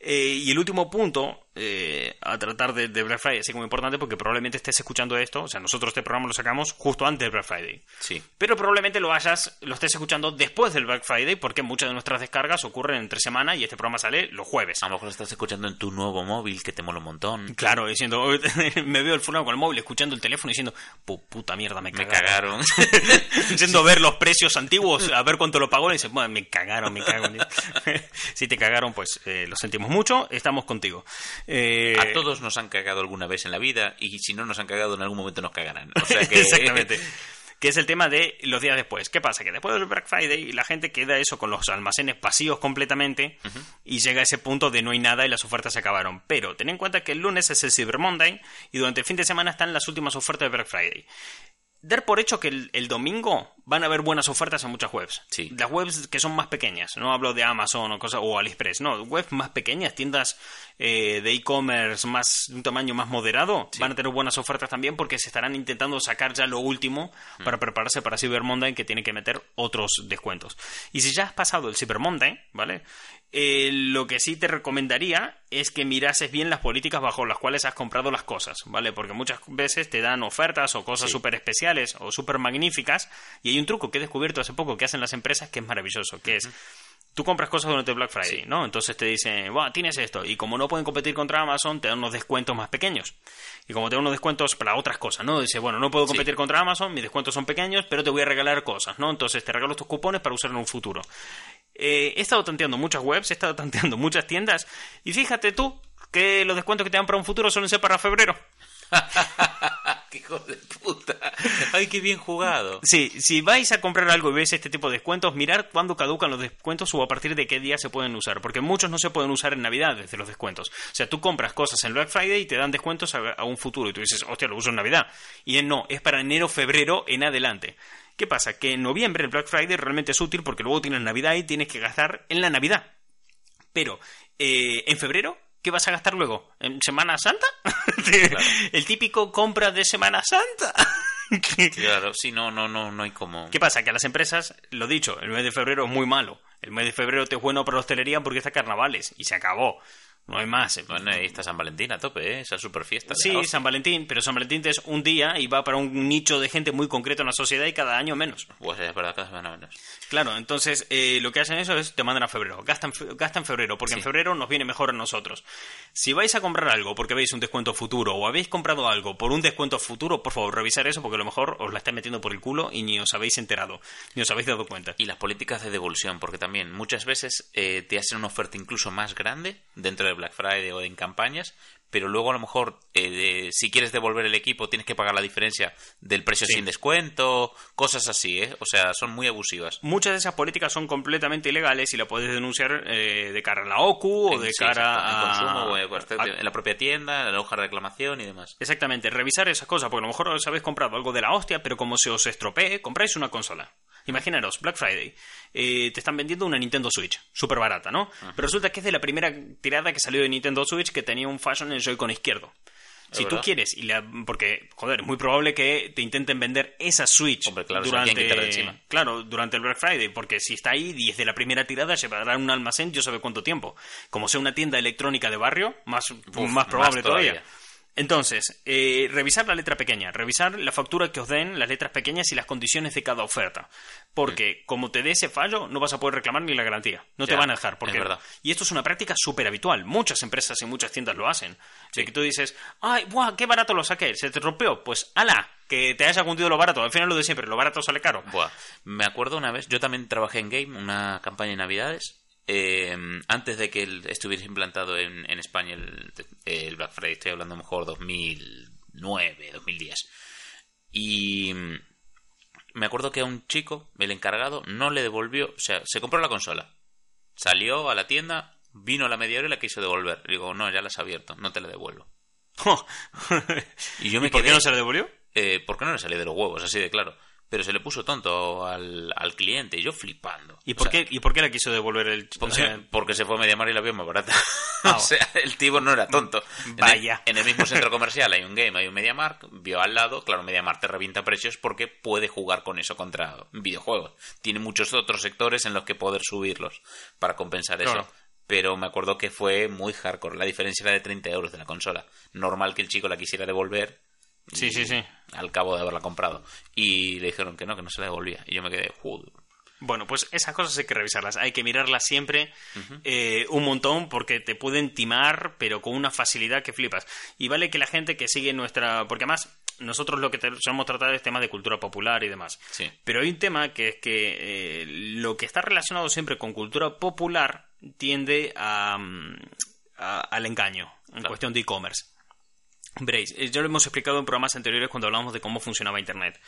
Eh, y el último punto eh, a tratar de, de Black Friday, así como importante, porque probablemente estés escuchando esto, o sea, nosotros este programa lo sacamos justo antes del Black Friday. Sí. Pero probablemente lo hayas, lo estés escuchando después del Black Friday, porque muchas de nuestras descargas ocurren entre semana y este programa sale los jueves. A lo mejor lo estás escuchando en tu nuevo móvil que te mola un montón. Claro, diciendo, *laughs* me veo el fulano con el móvil escuchando el teléfono diciendo, "Pu- puta mierda, me Me cagaron. cagaron. *laughs* Yendo a ver los precios antiguos, a ver cuánto lo pagó, y dice, me cagaron, me cago. *laughs* si te cagaron, pues eh, lo sentimos mucho, estamos contigo. Eh, A todos nos han cagado alguna vez en la vida y si no nos han cagado en algún momento nos cagarán. O sea que... Exactamente. Que es el tema de los días después. ¿Qué pasa? Que después del Black Friday la gente queda eso con los almacenes vacíos completamente y llega a ese punto de no hay nada y las ofertas se acabaron. Pero ten en cuenta que el lunes es el Cyber Monday y durante el fin de semana están las últimas ofertas de Black Friday. Dar por hecho que el, el domingo van a haber buenas ofertas en muchas webs. Sí. Las webs que son más pequeñas, no hablo de Amazon o cosas o AliExpress, no, webs más pequeñas, tiendas eh, de e-commerce más de un tamaño más moderado, van a tener buenas ofertas también porque se estarán intentando sacar ya lo último Mm. para prepararse para Cyber Monday que tiene que meter otros descuentos. Y si ya has pasado el Cyber Monday, ¿vale? Eh, lo que sí te recomendaría es que mirases bien las políticas bajo las cuales has comprado las cosas, ¿vale? Porque muchas veces te dan ofertas o cosas Sí. súper especiales o súper magníficas y hay un truco que he descubierto hace poco que hacen las empresas que es maravilloso, que es tú compras cosas durante Black Friday, ¿no? Entonces te dicen, "Buah, tienes esto. Y como no pueden competir contra Amazon, te dan unos descuentos más pequeños. Y como te dan unos descuentos para otras cosas, ¿no? Dice, bueno, no puedo competir contra Amazon, mis descuentos son pequeños, pero te voy a regalar cosas, ¿no? Entonces te regalo estos cupones para usar en un futuro. Eh, he estado tanteando muchas webs, he estado *laughs* tanteando muchas tiendas, y fíjate tú que los descuentos que te dan para un futuro suelen ser para febrero. *laughs* ¡Qué hijo de puta! ¡Ay, qué bien jugado! Sí, si vais a comprar algo y veis este tipo de descuentos, mirar cuándo caducan los descuentos o a partir de qué día se pueden usar, porque muchos no se pueden usar en Navidad desde los descuentos. O sea, tú compras cosas en Black Friday y te dan descuentos a, un futuro y tú dices, hostia, lo uso en Navidad. Y no, es para enero, febrero en adelante. ¿Qué pasa? Que en noviembre el Black Friday realmente es útil porque luego tienes Navidad y tienes que gastar en la Navidad. Pero, eh, en febrero, ¿qué vas a gastar luego? ¿En Semana Santa? *laughs* El típico compra de Semana Santa. *laughs* Claro, sí, no, no, no, no hay como... ¿Qué pasa? Que a las empresas, lo dicho, el mes de febrero es muy malo. El mes de febrero te es bueno para la hostelería porque está carnavales y se acabó. No hay más. Bueno, ahí está San Valentín a tope, ¿eh? Esa super fiesta. Sí. San Valentín, pero San Valentín es un día y va para un nicho de gente muy concreto en la sociedad y cada año menos. Pues es verdad, cada semana menos. Claro, entonces eh, lo que hacen eso es te mandan a febrero. Gasta en, fe- gasta en febrero, porque Sí. en febrero nos viene mejor a nosotros. Si vais a comprar algo porque veis un descuento futuro o habéis comprado algo por un descuento futuro, por favor, revisar eso porque a lo mejor os la está metiendo por el culo y ni os habéis enterado, ni os habéis dado cuenta. Y las políticas de devolución, porque también muchas veces eh, te hacen una oferta incluso más grande dentro de de Black Friday o en campañas, pero luego a lo mejor eh, si quieres devolver el equipo tienes que pagar la diferencia del precio sin descuento, cosas así, ¿eh? O sea, son muy abusivas. Muchas de esas políticas son completamente ilegales y la puedes denunciar eh, de cara a la OCU o de cara a... Consumo, en la propia tienda, en la hoja de reclamación y demás. Exactamente, revisar esas cosas, porque a lo mejor os habéis comprado algo de la hostia, pero como se os estropee, compráis una consola. Imaginaros, Black Friday, eh, te están vendiendo una Nintendo Switch, súper barata, ¿no? Pero resulta que es de la primera tirada que salió de Nintendo Switch que tenía un fashion en el Joy-Con izquierdo. Si tú quieres, y la, porque, joder, es muy probable que te intenten vender esa Switch durante, claro, durante el Black Friday, porque si está ahí y es de la primera tirada, llevará un almacén yo sabe cuánto tiempo. Como sea una tienda electrónica de barrio, más, más probable todavía. Entonces, eh, revisar la letra pequeña, revisar la factura que os den, las letras pequeñas y las condiciones de cada oferta. Porque mm. como te dé ese fallo, no vas a poder reclamar ni la garantía. No te van a dejar. Porque... verdad. Y esto es una práctica súper habitual. Muchas empresas y muchas tiendas lo hacen. De que tú dices, ay, buah, qué barato lo saqué, se te rompió. Pues, ala, que te haya cundido lo barato. Al final lo de siempre, lo barato sale caro. Buah. Me acuerdo una vez, yo también trabajé en Game, una campaña de Navidades, eh, antes de que estuviese implantado en, España el, Black Friday, estoy hablando mejor 2009, 2010. Y me acuerdo que a un chico, el encargado, no le devolvió, o sea, se compró la consola, salió a la tienda, vino a la media hora y la quiso devolver. Le digo, no, ya la has abierto, no te la devuelvo. *laughs* y yo me ¿Por qué no se la devolvió? Eh, porque no le salió de los huevos, así de claro pero se le puso tonto al, al cliente, y yo flipando. ¿Y por, qué, ¿Y por qué le quiso devolver el Porque, se fue a Mediamar y la vio más barata. *laughs* Ah, o sea, el tipo no era tonto. Vaya. En el, mismo centro comercial hay un game, hay un MediaMark, vio al lado, claro, MediaMark te revienta precios porque puede jugar con eso contra videojuegos. Tiene muchos otros sectores en los que poder subirlos para compensar eso pero me acuerdo que fue muy hardcore. La diferencia era de 30 euros de la consola. Normal que el chico la quisiera devolver Sí, sí, sí. Al cabo de haberla comprado. Y le dijeron que no, que no se la devolvía. Y yo me quedé, joder. Bueno, pues esas cosas hay que revisarlas, hay que mirarlas siempre eh, un montón porque te pueden timar, pero con una facilidad que flipas. Y vale que la gente que sigue nuestra... Porque además nosotros lo que solemos tratar es temas de cultura popular y demás. Sí. Pero hay un tema que es que eh, lo que está relacionado siempre con cultura popular tiende a, mm, al engaño en cuestión de e-commerce. Veréis, eh, ya lo hemos explicado en programas anteriores cuando hablamos de cómo funcionaba Internet.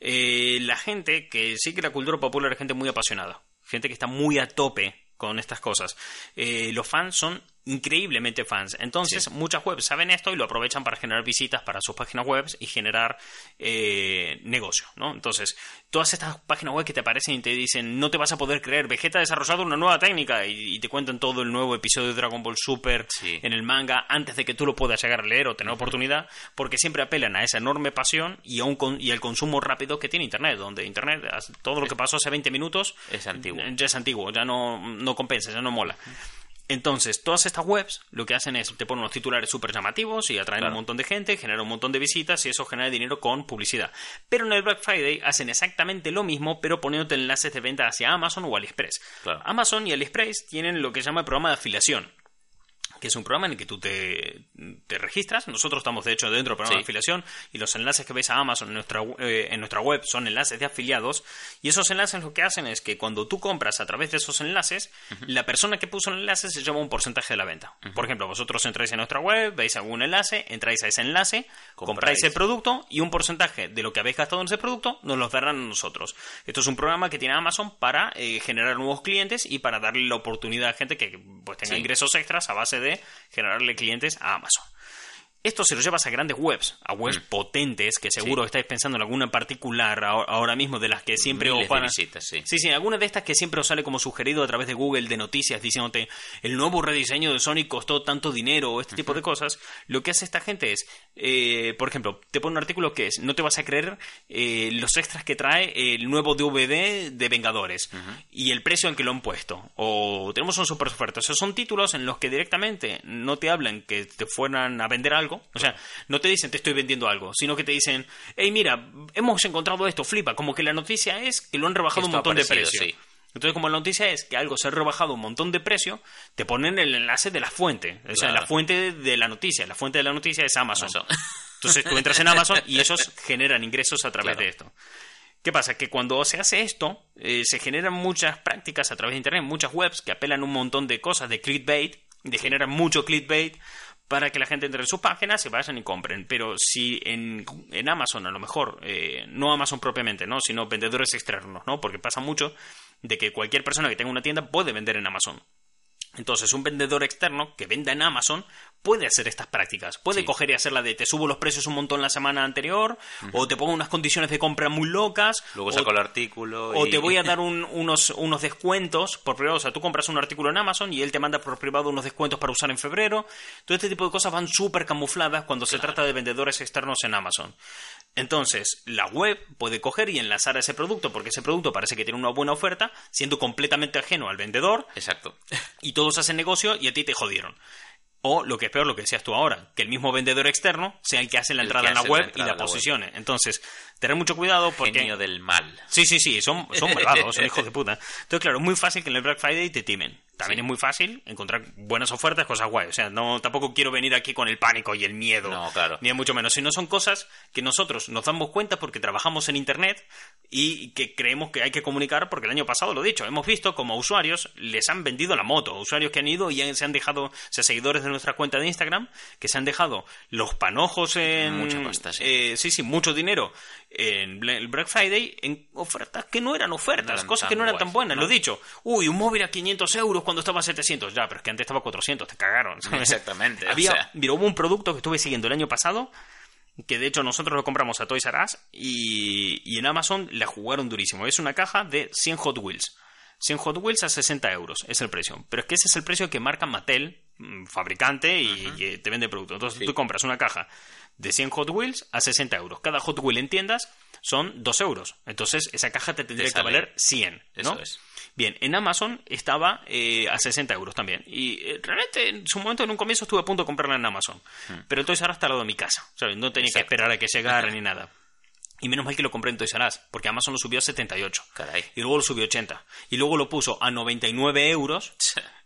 Eh, la gente que sí que la cultura popular es gente muy apasionada, gente que está muy a tope con estas cosas. Eh, los fans son increíblemente fans. Entonces, muchas webs saben esto y lo aprovechan para generar visitas para sus páginas web y generar eh, negocio, ¿no? Entonces, todas estas páginas web que te aparecen y te dicen, no te vas a poder creer, Vegeta ha desarrollado una nueva técnica y, te cuentan todo el nuevo episodio de Dragon Ball Super en el manga antes de que tú lo puedas llegar a leer o tener oportunidad, porque siempre apelan a esa enorme pasión y, a un y al consumo rápido que tiene Internet, donde Internet, todo lo que pasó hace 20 minutos, es antiguo. ya es antiguo, ya no, no compensa, ya no mola. Entonces, todas estas webs lo que hacen es te ponen unos titulares súper llamativos y atraen a un montón de gente, generan un montón de visitas y eso genera dinero con publicidad. Pero en el Black Friday hacen exactamente lo mismo, pero poniéndote enlaces de venta hacia Amazon o AliExpress. Amazon y AliExpress tienen lo que se llama el programa de afiliación que es un programa en el que tú te, registras. Nosotros estamos, de hecho, dentro del programa de afiliación y los enlaces que ves a Amazon en nuestra, eh, en nuestra web son enlaces de afiliados. Y esos enlaces lo que hacen es que cuando tú compras a través de esos enlaces, la persona que puso el enlace se lleva un porcentaje de la venta. Por ejemplo, vosotros entráis en nuestra web, veis algún enlace, entráis a ese enlace, compráis, el producto y un porcentaje de lo que habéis gastado en ese producto nos lo darán a nosotros. Esto es un programa que tiene Amazon para eh, generar nuevos clientes y para darle la oportunidad a gente que pues, tenga ingresos extras a base de generarle clientes a Amazon. Esto se lo llevas a grandes webs, a webs mm. potentes, que seguro estáis pensando en alguna en particular ahora mismo de las que siempre os van sí. sí, sí, alguna de estas que siempre os sale como sugerido a través de Google de noticias diciéndote el nuevo rediseño de Sonic costó tanto dinero o este tipo de cosas. Lo que hace esta gente es, eh, por ejemplo, te pone un artículo que es, no te vas a creer eh, los extras que trae el nuevo DVD de Vengadores y el precio en que lo han puesto. O tenemos un super oferta. O son títulos en los que directamente no te hablan que te fueran a vender algo o sea, no te dicen te estoy vendiendo algo, sino que te dicen, hey, mira, hemos encontrado esto, flipa. Como que la noticia es que lo han rebajado un montón de precio. Entonces, como la noticia es que algo se ha rebajado un montón de precio, te ponen el enlace de la fuente. O sea, la fuente de la noticia. La fuente de la noticia es Amazon. *laughs* Entonces tú entras en Amazon y esos *laughs* generan ingresos a través de esto. ¿Qué pasa? Que cuando se hace esto, eh, se generan muchas prácticas a través de Internet, muchas webs que apelan un montón de cosas, de clickbait, de generar mucho clickbait para que la gente entre en sus páginas, se vayan y compren. Pero si en, en Amazon, a lo mejor, eh, no Amazon propiamente, ¿no? sino vendedores externos, ¿no? porque pasa mucho de que cualquier persona que tenga una tienda puede vender en Amazon. Entonces, un vendedor externo que venda en Amazon puede hacer estas prácticas. Puede Sí. coger y hacer la de te subo los precios un montón la semana anterior, o te pongo unas condiciones de compra muy locas, Luego o, saco el artículo o y... te voy a *laughs* dar un- unos, unos descuentos por privado. O sea, tú compras un artículo en Amazon y él te manda por privado unos descuentos para usar en febrero. Todo este tipo de cosas van súper camufladas cuando se trata de vendedores externos en Amazon. Entonces, la web puede coger y enlazar a ese producto porque ese producto parece que tiene una buena oferta, siendo completamente ajeno al vendedor, Exacto. y todos hacen negocio y a ti te jodieron. O lo que es peor, lo que decías tú ahora, que el mismo vendedor externo sea el que hace la El entrada en la web y la la web. posicione. Entonces, tener mucho cuidado porque... Genio del mal. Sí, sí, sí, son, son malvados, son *laughs* hijos de puta. Entonces, claro, es muy fácil que en el Black Friday te timen. También Sí. es muy fácil encontrar buenas ofertas, cosas guay. O sea, no, tampoco quiero venir aquí con el pánico y el miedo. No, claro. Ni mucho menos. Sino son cosas que nosotros nos damos cuenta porque trabajamos en Internet y que creemos que hay que comunicar porque el año pasado, lo he dicho, hemos visto como usuarios les han vendido la moto. Usuarios que han ido y han- se han dejado, o sea, seguidores de nuestra cuenta de Instagram, que se han dejado los panojos en... Mucha pasta, sí. eh, sí, sí, mucho dinero en el Black Friday en ofertas que no eran ofertas, No eran cosas que no eran tan buenas. ¿no? Lo dicho, uy, un móvil a 500 euros cuando estaba a 700. Ya, pero es que antes estaba a 400, te cagaron. ¿sabes? Exactamente, *laughs* o Había, sea. mira, hubo un producto que estuve siguiendo el año pasado que de hecho nosotros lo compramos a Toys R Us y, y en Amazon la jugaron durísimo. Es una caja de 100 Hot Wheels. 100 Hot Wheels a 60 euros es el precio. Pero es que ese es el precio que marca Mattel, mm, fabricante, y que te vende el producto. Entonces Sí. tú compras una caja de 100 Hot Wheels a 60 euros. Cada Hot Wheel en tiendas son 2 euros. Entonces esa caja te tendría que valer 100. ¿no? Eso es. Bien, en Amazon estaba eh, a 60 euros también. Y eh, realmente en su momento, en un comienzo, estuve a punto de comprarla en Amazon. Pero entonces ahora está al lado de mi casa. ¿sabes? No tenía que Hmm. Esperar a que llegara ni nada. Y menos mal que lo compré en Toys R Us, porque Amazon lo subió a 78. Caray. Y luego lo subió a 80. Y luego lo puso a 99 euros,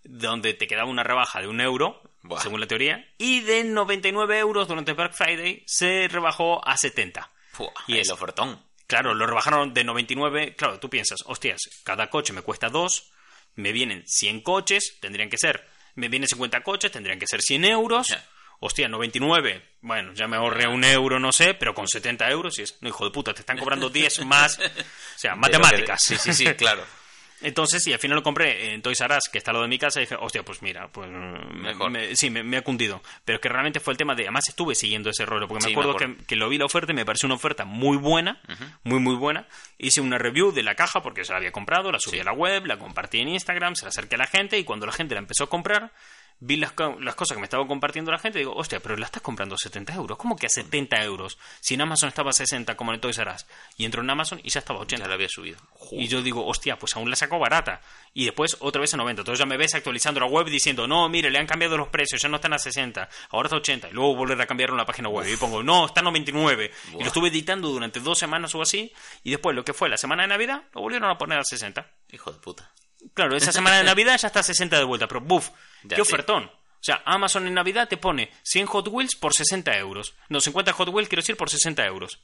donde te quedaba una rebaja de un euro, Buah. según la teoría. Y de 99 euros durante Black Friday se rebajó a 70. Fua, Y el ofertón. Claro, lo rebajaron de 99. Claro, tú piensas, hostias, cada coche me cuesta 2, me vienen 100 coches, tendrían que ser. Me vienen 50 coches, tendrían que ser 100 euros. Ya. Hostia, 99. Bueno, ya me ahorré un euro, no sé, pero con 70 euros, y es. No, hijo de puta, te están cobrando 10 *laughs* más. O sea, que- matemáticas. Sí, sí, sí, claro. Entonces, y al final lo compré en Toys R Us, que está al lado de mi casa, y dije, hostia, pues mira, pues me- Mejor. me- sí, me, me ha cundido. Pero es que realmente fue el tema de, además estuve siguiendo ese rollo, porque me Sí, me acuerdo. Que, que lo vi la oferta y me pareció una oferta muy buena, muy, muy buena. Hice una review de la caja porque se la había comprado, la subí Sí. a la web, la compartí en Instagram, se la acerqué a la gente y cuando la gente la empezó a comprar, vi las, las cosas que me estaba compartiendo la gente y digo, hostia, pero la estás comprando a 70 euros. ¿Cómo que a 70 euros? Si en Amazon estaba a 60 como en Toys R Us. Y entro en Amazon y ya estaba a 80. Ya lo había subido. Y yo digo, hostia, pues aún la sacó barata. Y después otra vez a 90. Entonces ya me ves actualizando la web diciendo, no, mire, le han cambiado los precios, ya no están a 60, ahora está a 80. Y luego volver a cambiarlo en la página web. Y pongo, no, está a 99. Y lo estuve editando durante dos semanas o así. Y después lo que fue la semana de Navidad, lo volvieron a poner a 60. Hijo de puta. Claro, esa semana de Navidad ya está a 60 de vuelta. Pero, buf, Ya, qué sí. ofertón. O sea, Amazon en Navidad te pone 100 Hot Wheels por 60 euros. No, 50 Hot Wheels quiero decir por 60 euros.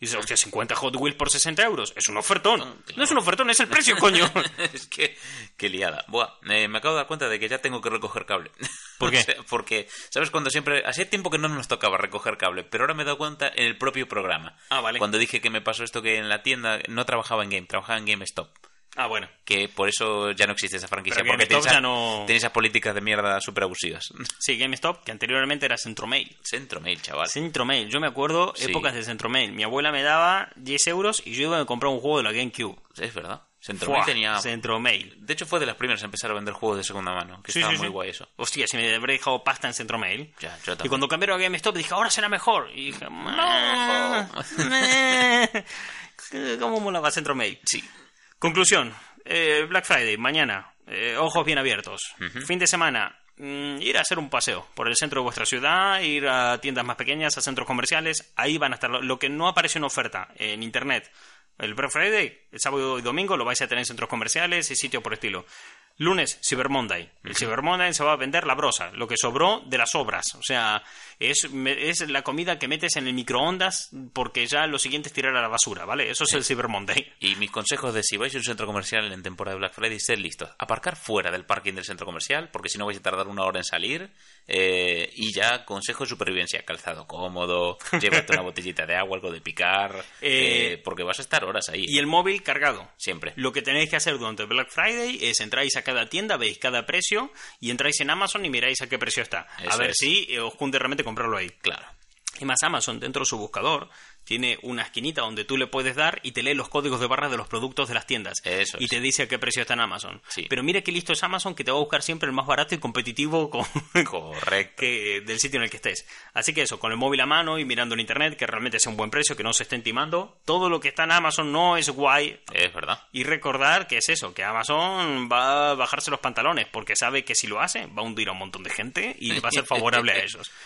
Y dices, hostia, 50 Hot Wheels por 60 euros. Es un ofertón. No es un ofertón, es el precio, *laughs* coño. es que, qué liada. Buah, eh, me acabo de dar cuenta de que ya tengo que recoger cable. *laughs* ¿Por qué? O sea, porque, ¿sabes? Cuando siempre. Hacía tiempo que no nos tocaba recoger cable, pero ahora me he dado cuenta en el propio programa. Ah, vale. Cuando dije que me pasó esto que en la tienda no trabajaba en Game, trabajaba en GameStop. Ah, bueno. Que por eso ya no existe esa franquicia. Pero porque tiene, esa- ya no- tiene esas políticas de mierda súper abusivas. *laughs* Sí, GameStop, que anteriormente era Centromail. Centromail, chaval. Centromail, yo me acuerdo Sí. épocas de Centromail. Mi abuela me daba 10 euros y yo iba a comprar un juego de la GameCube. Es verdad. Centromail tenía. Centromail. De hecho, fue de las primeras a empezar a vender juegos de segunda mano. Que Sí, estaba sí, muy guay eso. Hostia, si me habré dejado pasta en Centromail. Ya, yo Y también. cuando cambiaron a GameStop dije, ahora será mejor. Y dije, "Meh, meh". *laughs* *laughs* ¿cómo molaba Centromail? Sí. Conclusión, eh, Black Friday, mañana, eh, ojos bien abiertos. Fin de semana, mm, ir a hacer un paseo por el centro de vuestra ciudad, ir a tiendas más pequeñas, a centros comerciales, ahí van a estar. Lo, lo que no apareció en oferta en Internet, el Black Friday, el sábado y domingo lo vais a tener en centros comerciales y sitios por estilo. Lunes, Cyber Monday. El Cyber Monday se va a vender la brosa, lo que sobró de las obras. O sea, es, es la comida que metes en el microondas porque ya lo siguiente es tirar a la basura, ¿vale? Eso es el Cyber Monday. Y mis consejos de si vais a un centro comercial en temporada de Black Friday, sed listos. Aparcar fuera del parking del centro comercial, porque si no vais a tardar una hora en salir. Eh, y ya, consejo de supervivencia. Calzado cómodo, *laughs* llévate una botellita de agua, algo de picar. Eh, eh, porque vas a estar horas ahí. Y el móvil cargado. Siempre. Lo que tenéis que hacer durante Black Friday es entráis a cada tienda, veis cada precio y entráis en Amazon y miráis a qué precio está. a ver es. si os junte realmente comprarlo ahí. Claro. Y más Amazon, dentro de su buscador, tiene una esquinita donde tú le puedes dar y te lee los códigos de barra de los productos de las tiendas. Eso y es. te dice a qué precio está en Amazon. Sí. Pero mira qué listo es Amazon que te va a buscar siempre el más barato y competitivo con... *laughs* Correcto. que del sitio en el que estés. Así que eso, con el móvil a mano y mirando en internet, que realmente sea un buen precio, que no se estén timando, todo lo que está en Amazon no es guay. Es verdad. Y recordar que es eso, que Amazon va a bajarse los pantalones, porque sabe que si lo hace, va a hundir a un montón de gente y va a ser favorable a ellos. *laughs*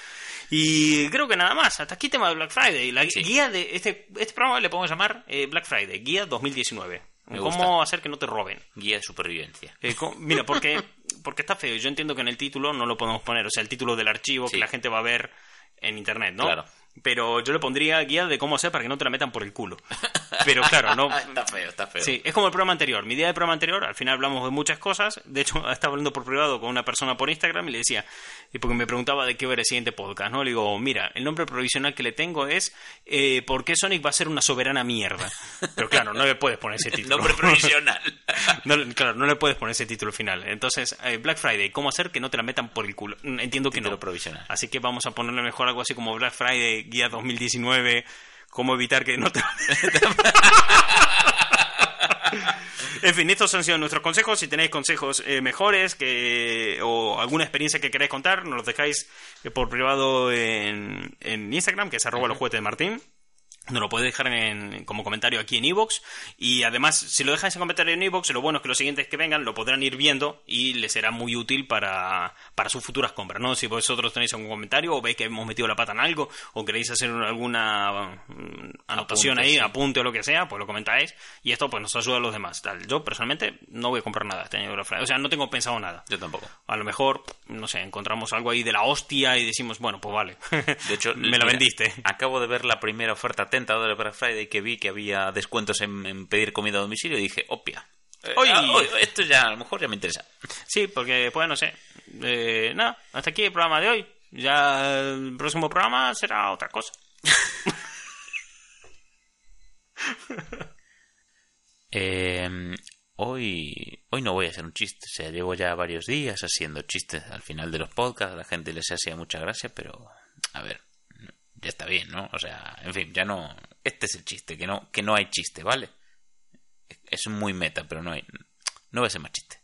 Y creo que nada más, hasta aquí tema de Black Friday. La Sí. guía de este, este programa le podemos llamar eh, Black Friday, guía 2019. Me ¿Cómo gusta. hacer que no te roben? Guía de supervivencia. Eh, mira, porque, porque está feo. Yo entiendo que en el título no lo podemos poner, o sea, el título del archivo Sí. que la gente va a ver en internet, ¿no? Claro. Pero yo le pondría guía de cómo hacer para que no te la metan por el culo. Pero claro, no. *laughs* está feo, está feo. Sí, es como el programa anterior. Mi idea del programa anterior, al final hablamos de muchas cosas. De hecho, *laughs* estaba hablando por privado con una persona por Instagram y le decía, y porque me preguntaba de qué ver el siguiente podcast, ¿no? Le digo, mira, el nombre provisional que le tengo es eh, ¿Por qué Sonic va a ser una soberana mierda? Pero claro, no le puedes poner ese *laughs* título. Nombre provisional. No, claro, no le puedes poner ese título final. Entonces, eh, Black Friday, ¿cómo hacer que no te la metan por el culo? Entiendo que Título no. provisional. Así que vamos a ponerle mejor algo así como Black Friday, guía 2019, cómo evitar que no te... *laughs* En fin, estos han sido nuestros consejos. Si tenéis consejos eh, mejores que, o alguna experiencia que queráis contar, nos los dejáis eh, por privado en, en Instagram, que es arroba los juguetes de Martín. Nos lo podéis dejar en, como comentario aquí en iVoox. Y además, si lo dejáis en comentario en iVoox, lo bueno es que los siguientes que vengan lo podrán ir viendo y les será muy útil para, para sus futuras compras. ¿no? Si vosotros tenéis algún comentario o veis que hemos metido la pata en algo o queréis hacer alguna mm, anotación Apunte, ahí, sí. apunte o lo que sea, pues lo comentáis. Y esto pues nos ayuda a los demás. Tal. Yo personalmente no voy a comprar nada este año de. O sea, no tengo pensado nada. Yo tampoco. A lo mejor, no sé, encontramos algo ahí de la hostia y decimos, bueno, pues vale. De hecho, *laughs* me mira, vendiste. Acabo de ver la primera oferta tentadora de Black Friday que vi que había descuentos en, en pedir comida a domicilio y dije, opia. Eh, Oy. ah, esto ya a lo mejor ya me interesa. Sí, porque, pues no sé. Eh, nada, hasta aquí el programa de hoy. Ya el próximo programa será otra cosa. *laughs* Eh, hoy, hoy no voy a hacer un chiste. O sea, llevo ya varios días haciendo chistes al final de los podcasts. A la gente les hacía mucha gracia, pero a ver, ya está bien, ¿no? O sea, en fin, ya no. Este es el chiste, que no, que no hay chiste, ¿vale? Es muy meta, pero no hay. No voy a más chiste.